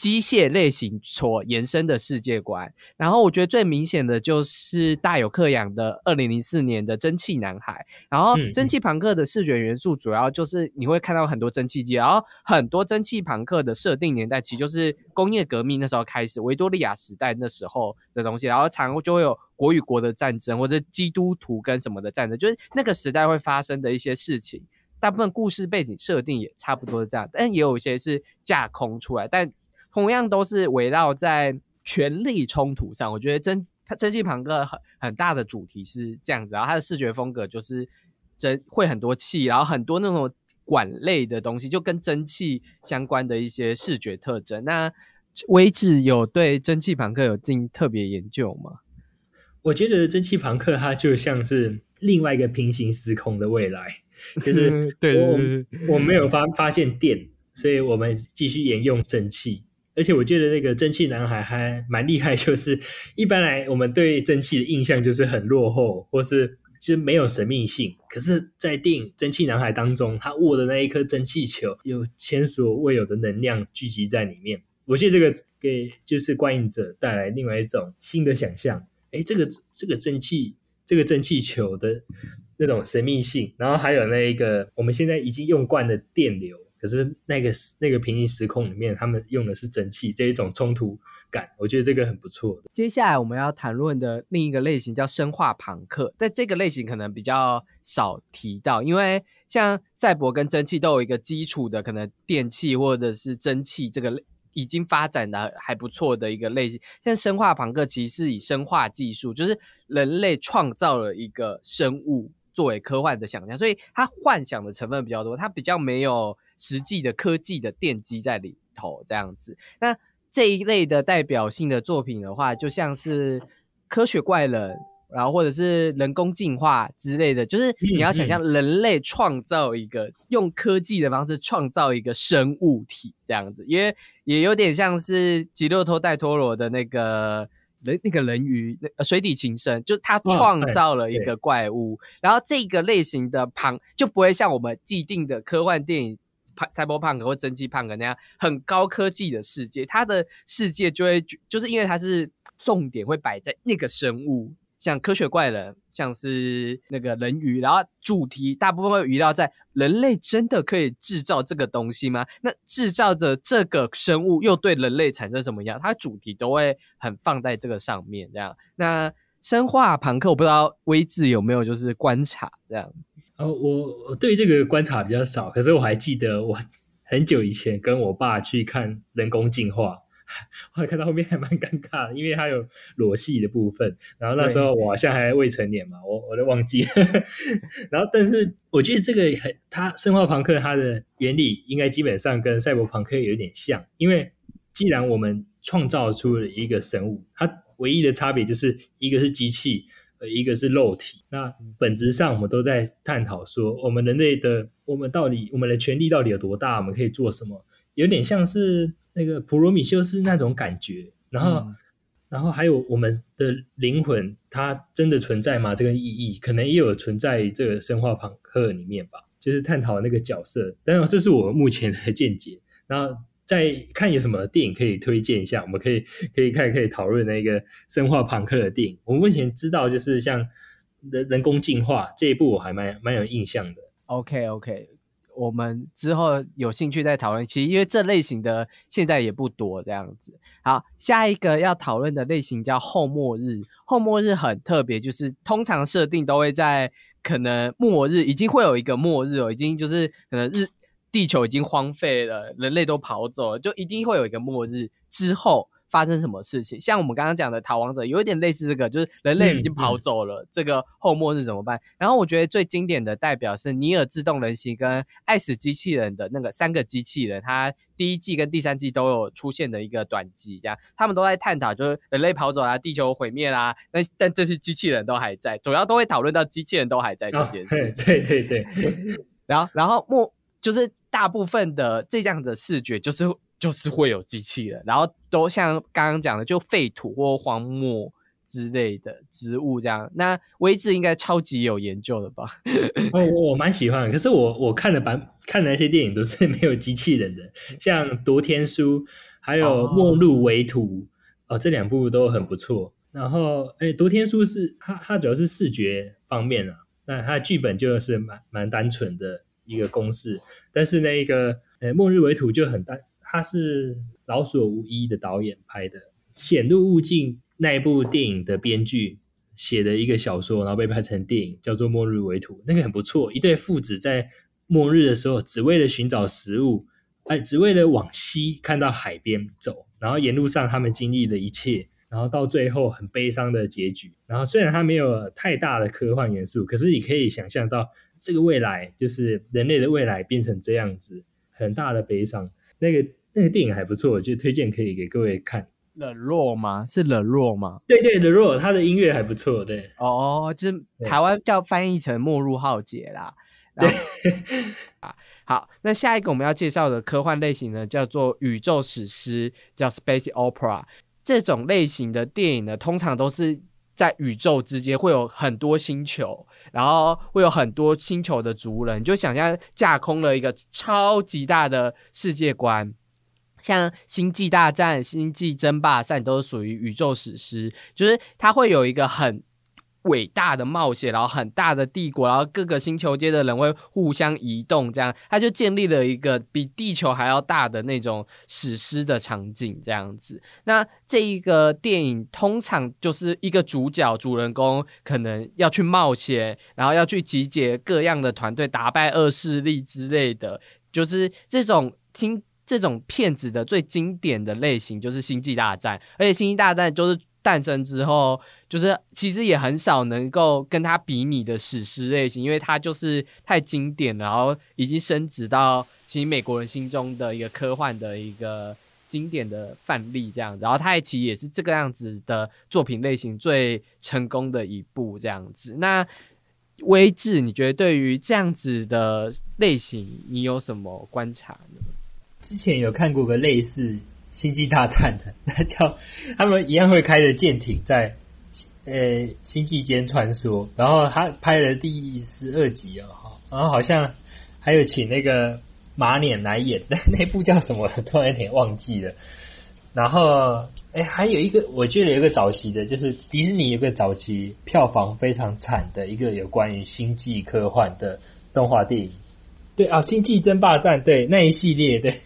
机械类型所延伸的世界观，然后我觉得最明显的就是大有克洋的二零零四年的《蒸汽男孩》，然后蒸汽朋克的视觉元素主要就是你会看到很多蒸汽机，然后很多蒸汽朋克的设定年代其实就是工业革命那时候开始，维多利亚时代那时候的东西，然后常就会有国与国的战争或者基督徒跟什么的战争，就是那个时代会发生的一些事情，大部分故事背景设定也差不多是这样，但也有一些是架空出来，但。同样都是围绕在权力冲突上，我觉得蒸蒸汽朋克很很大的主题是这样子，然后它的视觉风格就是真会很多气，然后很多那种管类的东西，就跟蒸汽相关的一些视觉特征。那威志有对蒸汽朋克有进特别研究吗？我觉得蒸汽朋克它就像是另外一个平行时空的未来，就是我我没有发发现电，所以我们继续沿用蒸汽。而且我觉得那个蒸汽男孩还蛮厉害，就是一般来我们对蒸汽的印象就是很落后，或是就没有神秘性。可是，在电影《蒸汽男孩》当中，他握的那一颗蒸汽球有前所未有的能量聚集在里面。我觉得这个给就是观影者带来另外一种新的想象。哎，这个这个蒸汽这个蒸汽球的那种神秘性，然后还有那一个我们现在已经用惯的电流。可是那个那个平行时空里面，他们用的是蒸汽这一种冲突感，我觉得这个很不错。接下来我们要谈论的另一个类型叫生化朋克，但这个类型可能比较少提到，因为像赛博跟蒸汽都有一个基础的可能电气或者是蒸汽这个已经发展的还不错的一个类型。像生化朋克，其实是以生化技术，就是人类创造了一个生物作为科幻的想象，所以它幻想的成分比较多，它比较没有实际的科技的奠基在里头这样子。那这一类的代表性的作品的话，就像是科学怪人。然后或者是人工进化之类的，就是你要想象人类创造一个用科技的方式创造一个生物体这样子，因为也有点像是吉洛托戴托罗的那个人那个人鱼那水底情深，就他创造了一个怪物，然后这个类型的旁就不会像我们既定的科幻电影赛博胖或蒸汽胖那样很高科技的世界，它的世界就会就是因为它是重点会摆在那个生物。像科学怪人，像是那个人鱼，然后主题大部分会围绕在人类真的可以制造这个东西吗？那制造着这个生物又对人类产生什么样？它主题都会很放在这个上面，这样。那生化朋克，我不知道威志有没有就是观察这样子。哦，我我对这个观察比较少，可是我还记得我很久以前跟我爸去看人工进化。后来看到后面还蛮尴尬的，因为它有裸戏的部分。然后那时候我好像还未成年嘛，我我都忘记了。然后，但是我觉得这个很，它生化朋克它的原理应该基本上跟赛博朋克有点像，因为既然我们创造出了一个生物，它唯一的差别就是一个是机器，呃，一个是肉体。那本质上我们都在探讨说，我们人类的我们到底我们的权利到底有多大，我们可以做什么？有点像是。那个普罗米修斯那种感觉，然后，然后还有我们的灵魂，它真的存在吗？这个意义可能也有存在这个生化朋克里面吧，就是探讨那个角色。当然，这是我目前的见解。然后在看有什么电影可以推荐一下，我们可以可以看可以讨论那个生化朋克的电影。我们目前知道就是像人人工进化这一部，我还蛮蛮有印象的。OK OK。我们之后有兴趣再讨论。其实因为这类型的现在也不多这样子。好，下一个要讨论的类型叫后末日。后末日很特别，就是通常设定都会在可能末日已经会有一个末日哦，已经就是可能日地球已经荒废了，人类都跑走了，就一定会有一个末日之后。发生什么事情？像我们刚刚讲的逃亡者，有一点类似这个，就是人类已经跑走了，这个后末日怎么办？然后我觉得最经典的代表是尼尔自动人形跟爱死机器人的那个三个机器人，它第一季跟第三季都有出现的一个短集，这样他们都在探讨，就是人类跑走啦，地球毁灭啦，但但这些机器人都还在，主要都会讨论到机器人都还在这件事。对对对，然后然后末就是大部分的这样的视觉就是。就是会有机器人，然后都像刚刚讲的，就废土或荒漠之类的植物这样。那威志应该超级有研究的吧？哦，我蛮喜欢，可是我我看的版看的那些电影都是 没有机器人的，像《夺天书》还有《末路为土》哦，这两部都很不错。然后，哎，《夺天书》是它它主要是视觉方面啊，那它的剧本就是蛮蛮单纯的一个公式，但是那一个呃《末日为土》就很单。他是《老所无一》的导演拍的，《显露物境》那一部电影的编剧写的一个小说，然后被拍成电影，叫做《末日为土》，那个很不错。一对父子在末日的时候，只为了寻找食物，哎，只为了往西看到海边走，然后沿路上他们经历的一切，然后到最后很悲伤的结局。然后虽然它没有太大的科幻元素，可是你可以想象到这个未来，就是人类的未来变成这样子，很大的悲伤。那个。那个电影还不错，我就推荐可以给各位看。冷落吗？是冷若吗？对对，冷落，他的音乐还不错。对，哦，就是台湾叫翻译成《末入浩劫》啦。对，啊，好，那下一个我们要介绍的科幻类型呢，叫做宇宙史诗，叫 Space Opera。这种类型的电影呢，通常都是在宇宙之间会有很多星球，然后会有很多星球的族人，就想象架空了一个超级大的世界观。像《星际大战》《星际争霸赛》都是属于宇宙史诗，就是它会有一个很伟大的冒险，然后很大的帝国，然后各个星球间的人会互相移动，这样他就建立了一个比地球还要大的那种史诗的场景，这样子。那这一个电影通常就是一个主角主人公可能要去冒险，然后要去集结各样的团队，打败恶势力之类的，就是这种听。这种片子的最经典的类型就是《星际大战》，而且《星际大战》就是诞生之后，就是其实也很少能够跟它比拟的史诗类型，因为它就是太经典了，然后已经升值到其实美国人心中的一个科幻的一个经典的范例这样。然后它其实也是这个样子的作品类型最成功的一部这样子。那微志，你觉得对于这样子的类型，你有什么观察呢？之前有看过个类似《星际大战》的，那叫他们一样会开着舰艇在呃星际间穿梭，然后他拍了第十二集哦，然后好像还有请那个马脸来演，那 那部叫什么？突然有点忘记了。然后，哎，还有一个，我记得有一个早期的，就是迪士尼有个早期票房非常惨的一个有关于星际科幻的动画电影。对啊，《星际争霸战》对那一系列对。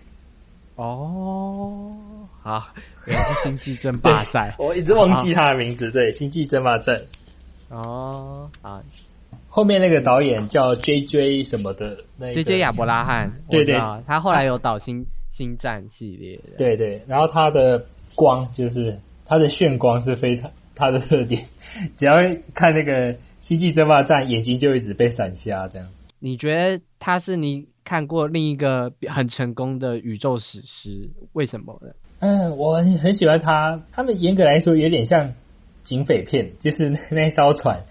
哦，好，原来是《星际争霸赛》，我一直忘记他的名字。对，《星际争霸战》。哦，啊，后面那个导演叫 J J 什么的，J J 亚伯拉罕。对对，他后来有导星。星战系列，对对，然后他的光就是他的炫光是非常 他的特点，只要看那个星际争霸战，眼睛就一直被闪瞎这样。你觉得他是你看过另一个很成功的宇宙史诗？为什么呢？嗯，我很很喜欢他。他们严格来说有点像警匪片，就是那艘船，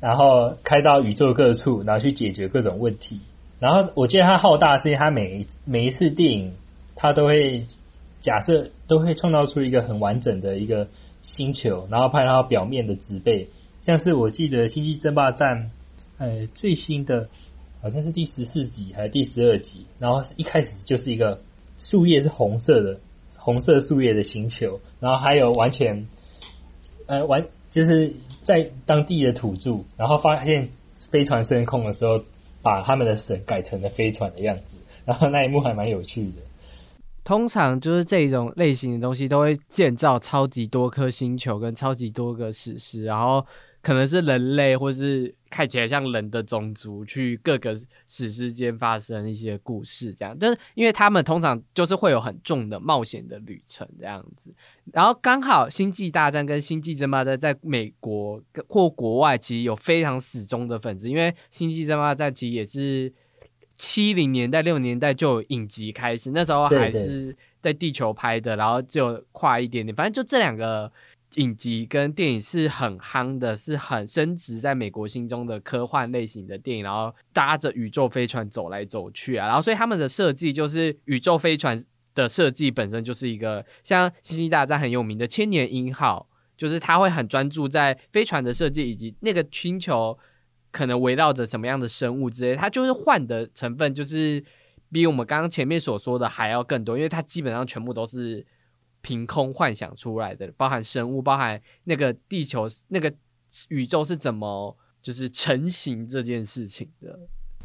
然后开到宇宙各处，然后去解决各种问题。然后我觉得他浩大是因为他每一每一次电影。他都会假设都会创造出一个很完整的一个星球，然后拍到表面的植被，像是我记得《星际争霸战》呃最新的好像是第十四集还是第十二集，然后一开始就是一个树叶是红色的红色树叶的星球，然后还有完全呃完就是在当地的土著，然后发现飞船升空的时候，把他们的神改成了飞船的样子，然后那一幕还蛮有趣的。通常就是这种类型的东西，都会建造超级多颗星球跟超级多个史诗，然后可能是人类或是看起来像人的种族去各个史诗间发生一些故事，这样就是因为他们通常就是会有很重的冒险的旅程这样子。然后刚好《星际大战》跟《星际争霸战》在美国或国外其实有非常死忠的粉丝，因为《星际争霸战》其实也是。七零年代、六年代就有影集开始，那时候还是在地球拍的，然后就快一点点。反正就这两个影集跟电影是很夯的，是很升值在美国心中的科幻类型的电影。然后搭着宇宙飞船走来走去啊，然后所以他们的设计就是宇宙飞船的设计本身就是一个像《星际大战》很有名的千年鹰号，就是他会很专注在飞船的设计以及那个星球。可能围绕着什么样的生物之类，它就是换的成分，就是比我们刚刚前面所说的还要更多，因为它基本上全部都是凭空幻想出来的，包含生物，包含那个地球、那个宇宙是怎么就是成型这件事情的。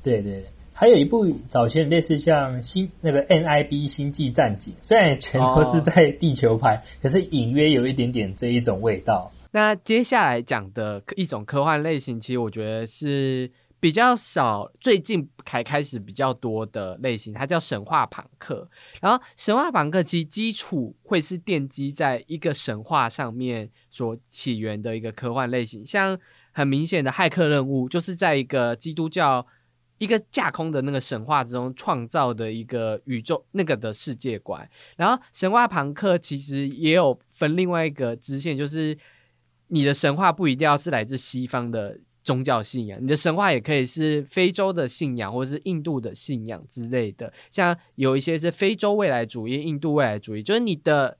对对对，还有一部早前类似像星那个 NIB 星际战警，虽然全都是在地球拍，可是隐约有一点点这一种味道。那接下来讲的一种科幻类型，其实我觉得是比较少，最近才开始比较多的类型，它叫神话朋克。然后神话朋克其实基础会是奠基在一个神话上面所起源的一个科幻类型，像很明显的骇客任务，就是在一个基督教一个架空的那个神话之中创造的一个宇宙那个的世界观。然后神话朋克其实也有分另外一个支线，就是。你的神话不一定要是来自西方的宗教信仰，你的神话也可以是非洲的信仰，或者是印度的信仰之类的。像有一些是非洲未来主义、印度未来主义，就是你的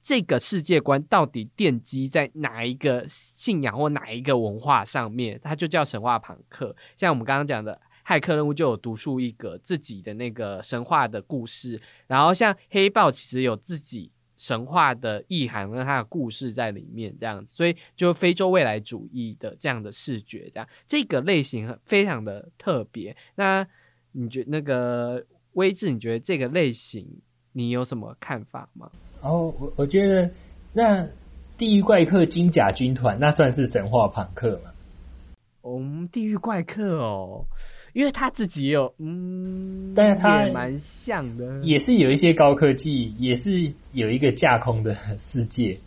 这个世界观到底奠基在哪一个信仰或哪一个文化上面，它就叫神话朋克。像我们刚刚讲的骇客任务，就有独树一格自己的那个神话的故事。然后像黑豹，其实有自己。神话的意涵跟它的故事在里面，这样子，所以就非洲未来主义的这样的视觉，这样这个类型非常的特别。那你觉那个威志，你觉得这个类型你有什么看法吗？哦，我我觉得那地狱怪客金甲军团那算是神话朋克吗？哦，地狱怪客哦，因为他自己也有，嗯，但是他也蛮像的，也是有一些高科技，也是有一个架空的世界，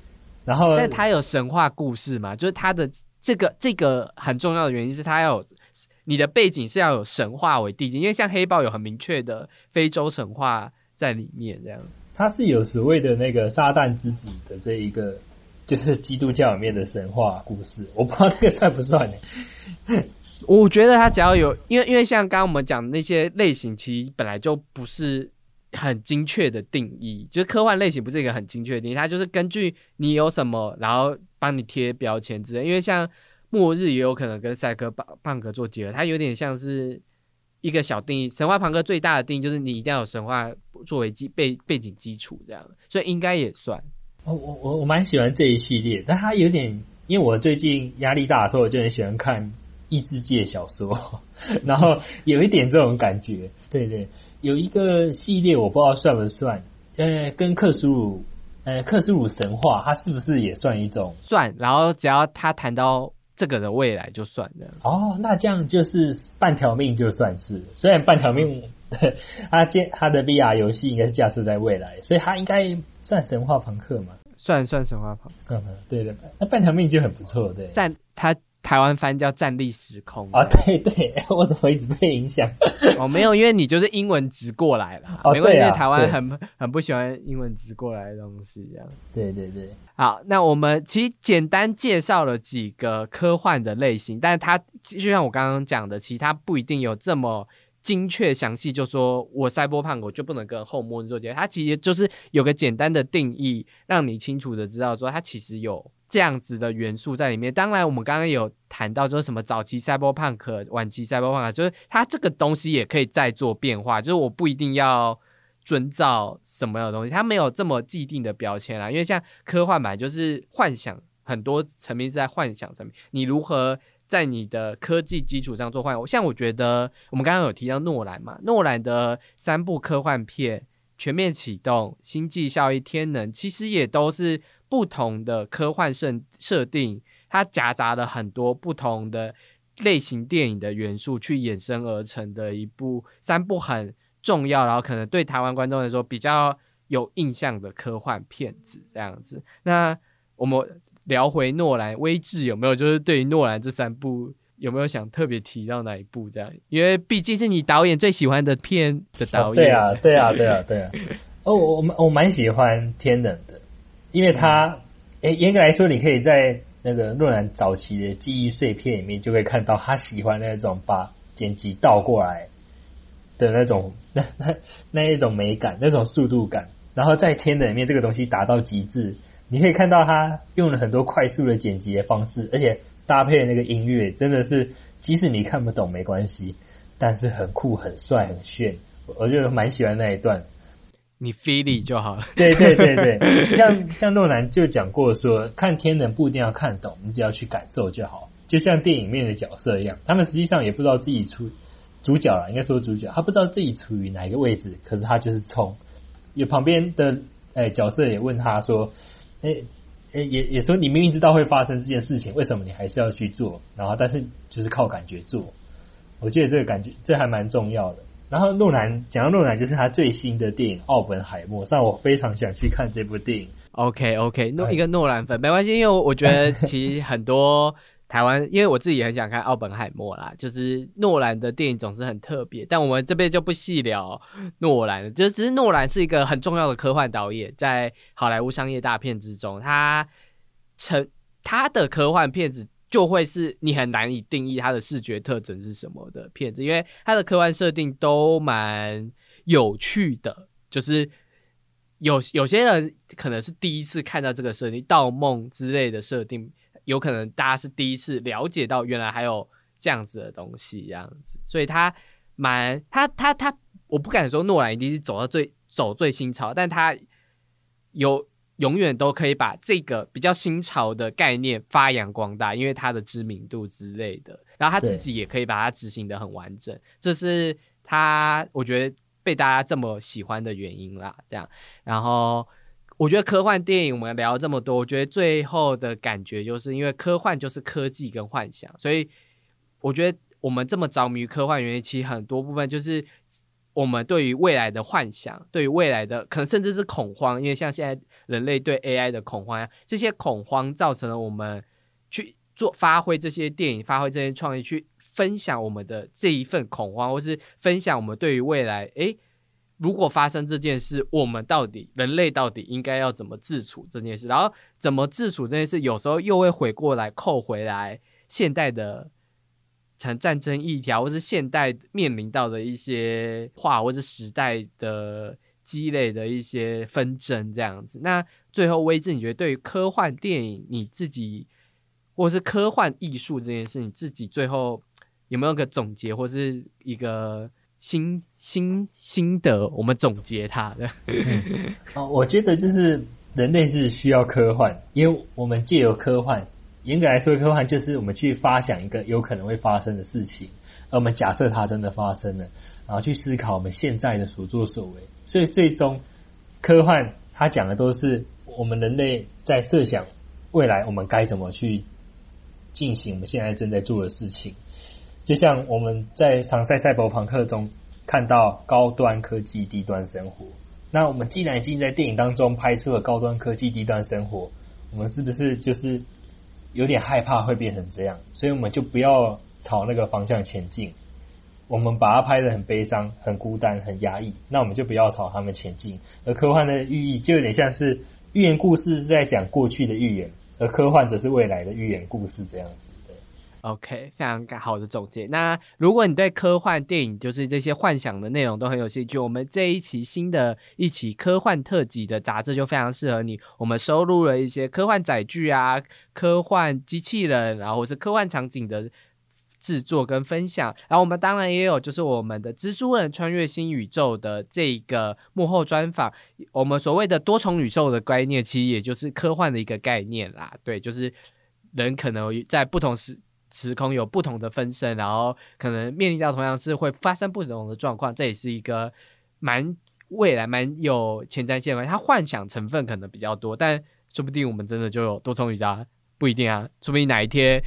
然后但他有神话故事嘛？就是他的这个这个很重要的原因是他要有你的背景是要有神话为地景，因为像黑豹有很明确的非洲神话在里面，这样。他是有所谓的那个撒旦之子的这一个，就是基督教里面的神话故事，我不知道那个算不算呢？我觉得他只要有，因为因为像刚刚我们讲的那些类型，其实本来就不是很精确的定义，就是科幻类型不是一个很精确的定义，它就是根据你有什么，然后帮你贴标签之类。因为像末日也有可能跟赛克棒棒格做结合，它有点像是一个小定义。神话庞克最大的定义就是你一定要有神话作为基背背景基础这样，所以应该也算。我我我我蛮喜欢这一系列，但它有点，因为我最近压力大的时候，我就很喜欢看。异世界小说，然后有一点这种感觉，对对，有一个系列我不知道算不算，呃，跟克苏鲁，呃，克苏鲁神话，它是不是也算一种？算，然后只要他谈到这个的未来就算的。哦，那这样就是半条命就算是，虽然半条命，他建他的 VR 游戏应该是架设在未来，所以他应该算神话朋克嘛？算算神话朋克，对的，那半条命就很不错，对。在他。台湾翻叫站立时空啊，对对，我怎么一直被影响？哦，没有，因为你就是英文直过来了，没关系，因为台湾很很不喜欢英文直过来的东西，这样。对对对，好，那我们其实简单介绍了几个科幻的类型，但是它就像我刚刚讲的，其他不一定有这么精确详细，就说我赛博胖我就不能跟后末日做结合，它其实就是有个简单的定义，让你清楚的知道说它其实有。这样子的元素在里面，当然我们刚刚有谈到，就是什么早期赛博朋克、晚期赛博朋克，就是它这个东西也可以再做变化，就是我不一定要遵照什么样的东西，它没有这么既定的标签啦。因为像科幻版就是幻想，很多层面是在幻想层面，你如何在你的科技基础上做幻想？像我觉得我们刚刚有提到诺兰嘛，诺兰的三部科幻片《全面启动》《星际效应》《天能》，其实也都是。不同的科幻设设定，它夹杂了很多不同的类型电影的元素，去衍生而成的一部三部很重要，然后可能对台湾观众来说比较有印象的科幻片子这样子。那我们聊回诺兰，威志有没有就是对于诺兰这三部有没有想特别提到哪一部这样？因为毕竟是你导演最喜欢的片的导演。对啊，对啊，对啊，对啊。哦，我我我蛮喜欢《天冷》的。因为他，诶，严格来说，你可以在那个诺兰早期的记忆碎片里面，就会看到他喜欢那种把剪辑倒过来的那种那那那一种美感，那种速度感。然后在天的里面，这个东西达到极致，你可以看到他用了很多快速的剪辑的方式，而且搭配那个音乐，真的是即使你看不懂没关系，但是很酷、很帅、很炫，我就蛮喜欢那一段。你 feel 就好了。对对对对，像像诺兰就讲过说，看天人不一定要看懂，你只要去感受就好。就像电影面的角色一样，他们实际上也不知道自己处主角了，应该说主角，他不知道自己处于哪一个位置，可是他就是冲。有旁边的哎角色也问他说，哎哎也也说你明明知道会发生这件事情，为什么你还是要去做？然后但是就是靠感觉做。我觉得这个感觉这还蛮重要的。然后诺兰讲到诺兰，就是他最新的电影《奥本海默》，让我非常想去看这部电影。OK OK，诺一个诺兰粉没关系，因为我觉得其实很多台湾，因为我自己也很想看《奥本海默》啦。就是诺兰的电影总是很特别，但我们这边就不细聊诺兰，就只是诺兰是一个很重要的科幻导演，在好莱坞商业大片之中，他成他的科幻片子。就会是你很难以定义它的视觉特征是什么的片子，因为它的科幻设定都蛮有趣的。就是有有些人可能是第一次看到这个设定，盗梦之类的设定，有可能大家是第一次了解到原来还有这样子的东西，这样子。所以他蛮他他他，我不敢说诺兰一定是走到最走最新潮，但他有。永远都可以把这个比较新潮的概念发扬光大，因为它的知名度之类的，然后他自己也可以把它执行的很完整，这是他我觉得被大家这么喜欢的原因啦。这样，然后我觉得科幻电影我们聊这么多，我觉得最后的感觉就是因为科幻就是科技跟幻想，所以我觉得。我们这么着迷于科幻，原因其实很多部分就是我们对于未来的幻想，对于未来的可能甚至是恐慌，因为像现在人类对 AI 的恐慌，这些恐慌造成了我们去做发挥这些电影，发挥这些创意，去分享我们的这一份恐慌，或是分享我们对于未来，诶，如果发生这件事，我们到底人类到底应该要怎么自处这件事？然后怎么自处这件事，有时候又会回过来扣回来现代的。成战争议条，或是现代面临到的一些话，或是时代的积累的一些纷争，这样子。那最后，威志，你觉得对于科幻电影，你自己或是科幻艺术这件事，你自己最后有没有个总结，或是一个心心心得？我们总结它的。哦，我觉得就是人类是需要科幻，因为我们借由科幻。严格来说，科幻就是我们去发想一个有可能会发生的事情，而我们假设它真的发生了，然后去思考我们现在的所作所为。所以，最终科幻它讲的都是我们人类在设想未来我们该怎么去进行我们现在正在做的事情。就像我们在常赛赛博朋克中看到高端科技、低端生活。那我们既然已经在电影当中拍出了高端科技、低端生活，我们是不是就是？有点害怕会变成这样，所以我们就不要朝那个方向前进。我们把它拍得很悲伤、很孤单、很压抑，那我们就不要朝他们前进。而科幻的寓意就有点像是寓言故事是在讲过去的寓言，而科幻则是未来的寓言故事这样子。OK，非常好的总结。那如果你对科幻电影，就是这些幻想的内容都很有兴趣，我们这一期新的一期科幻特辑的杂志就非常适合你。我们收录了一些科幻载具啊、科幻机器人，然后是科幻场景的制作跟分享。然后我们当然也有就是我们的蜘蛛人穿越新宇宙的这个幕后专访。我们所谓的多重宇宙的概念，其实也就是科幻的一个概念啦。对，就是人可能在不同时。时空有不同的分身，然后可能面临到同样是会发生不同的状况，这也是一个蛮未来蛮有前瞻性的。它幻想成分可能比较多，但说不定我们真的就有多重宇宙，不一定啊。说不定哪一天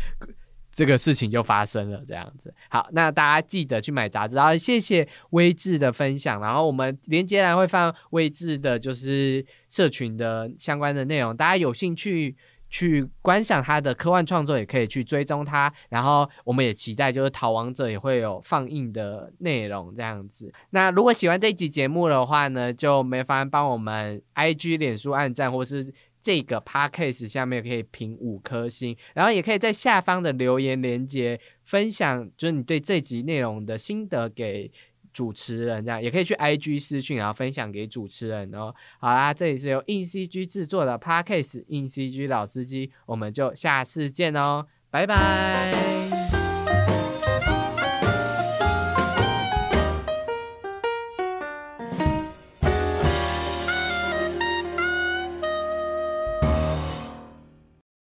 这个事情就发生了，这样子。好，那大家记得去买杂志，然后谢谢微智的分享，然后我们连接栏会放微智的，就是社群的相关的内容，大家有兴趣。去观赏他的科幻创作，也可以去追踪他。然后，我们也期待就是《逃亡者》也会有放映的内容这样子。那如果喜欢这一集节目的话呢，就没烦帮我们 IG、脸书按赞，或是这个 Podcast 下面可以评五颗星。然后，也可以在下方的留言连接分享，就是你对这集内容的心得给。主持人这样也可以去 IG 私讯，然后分享给主持人哦。好啦，这里是由硬 CG 制作的 Podcast 硬 CG 老司机，我们就下次见哦，拜拜。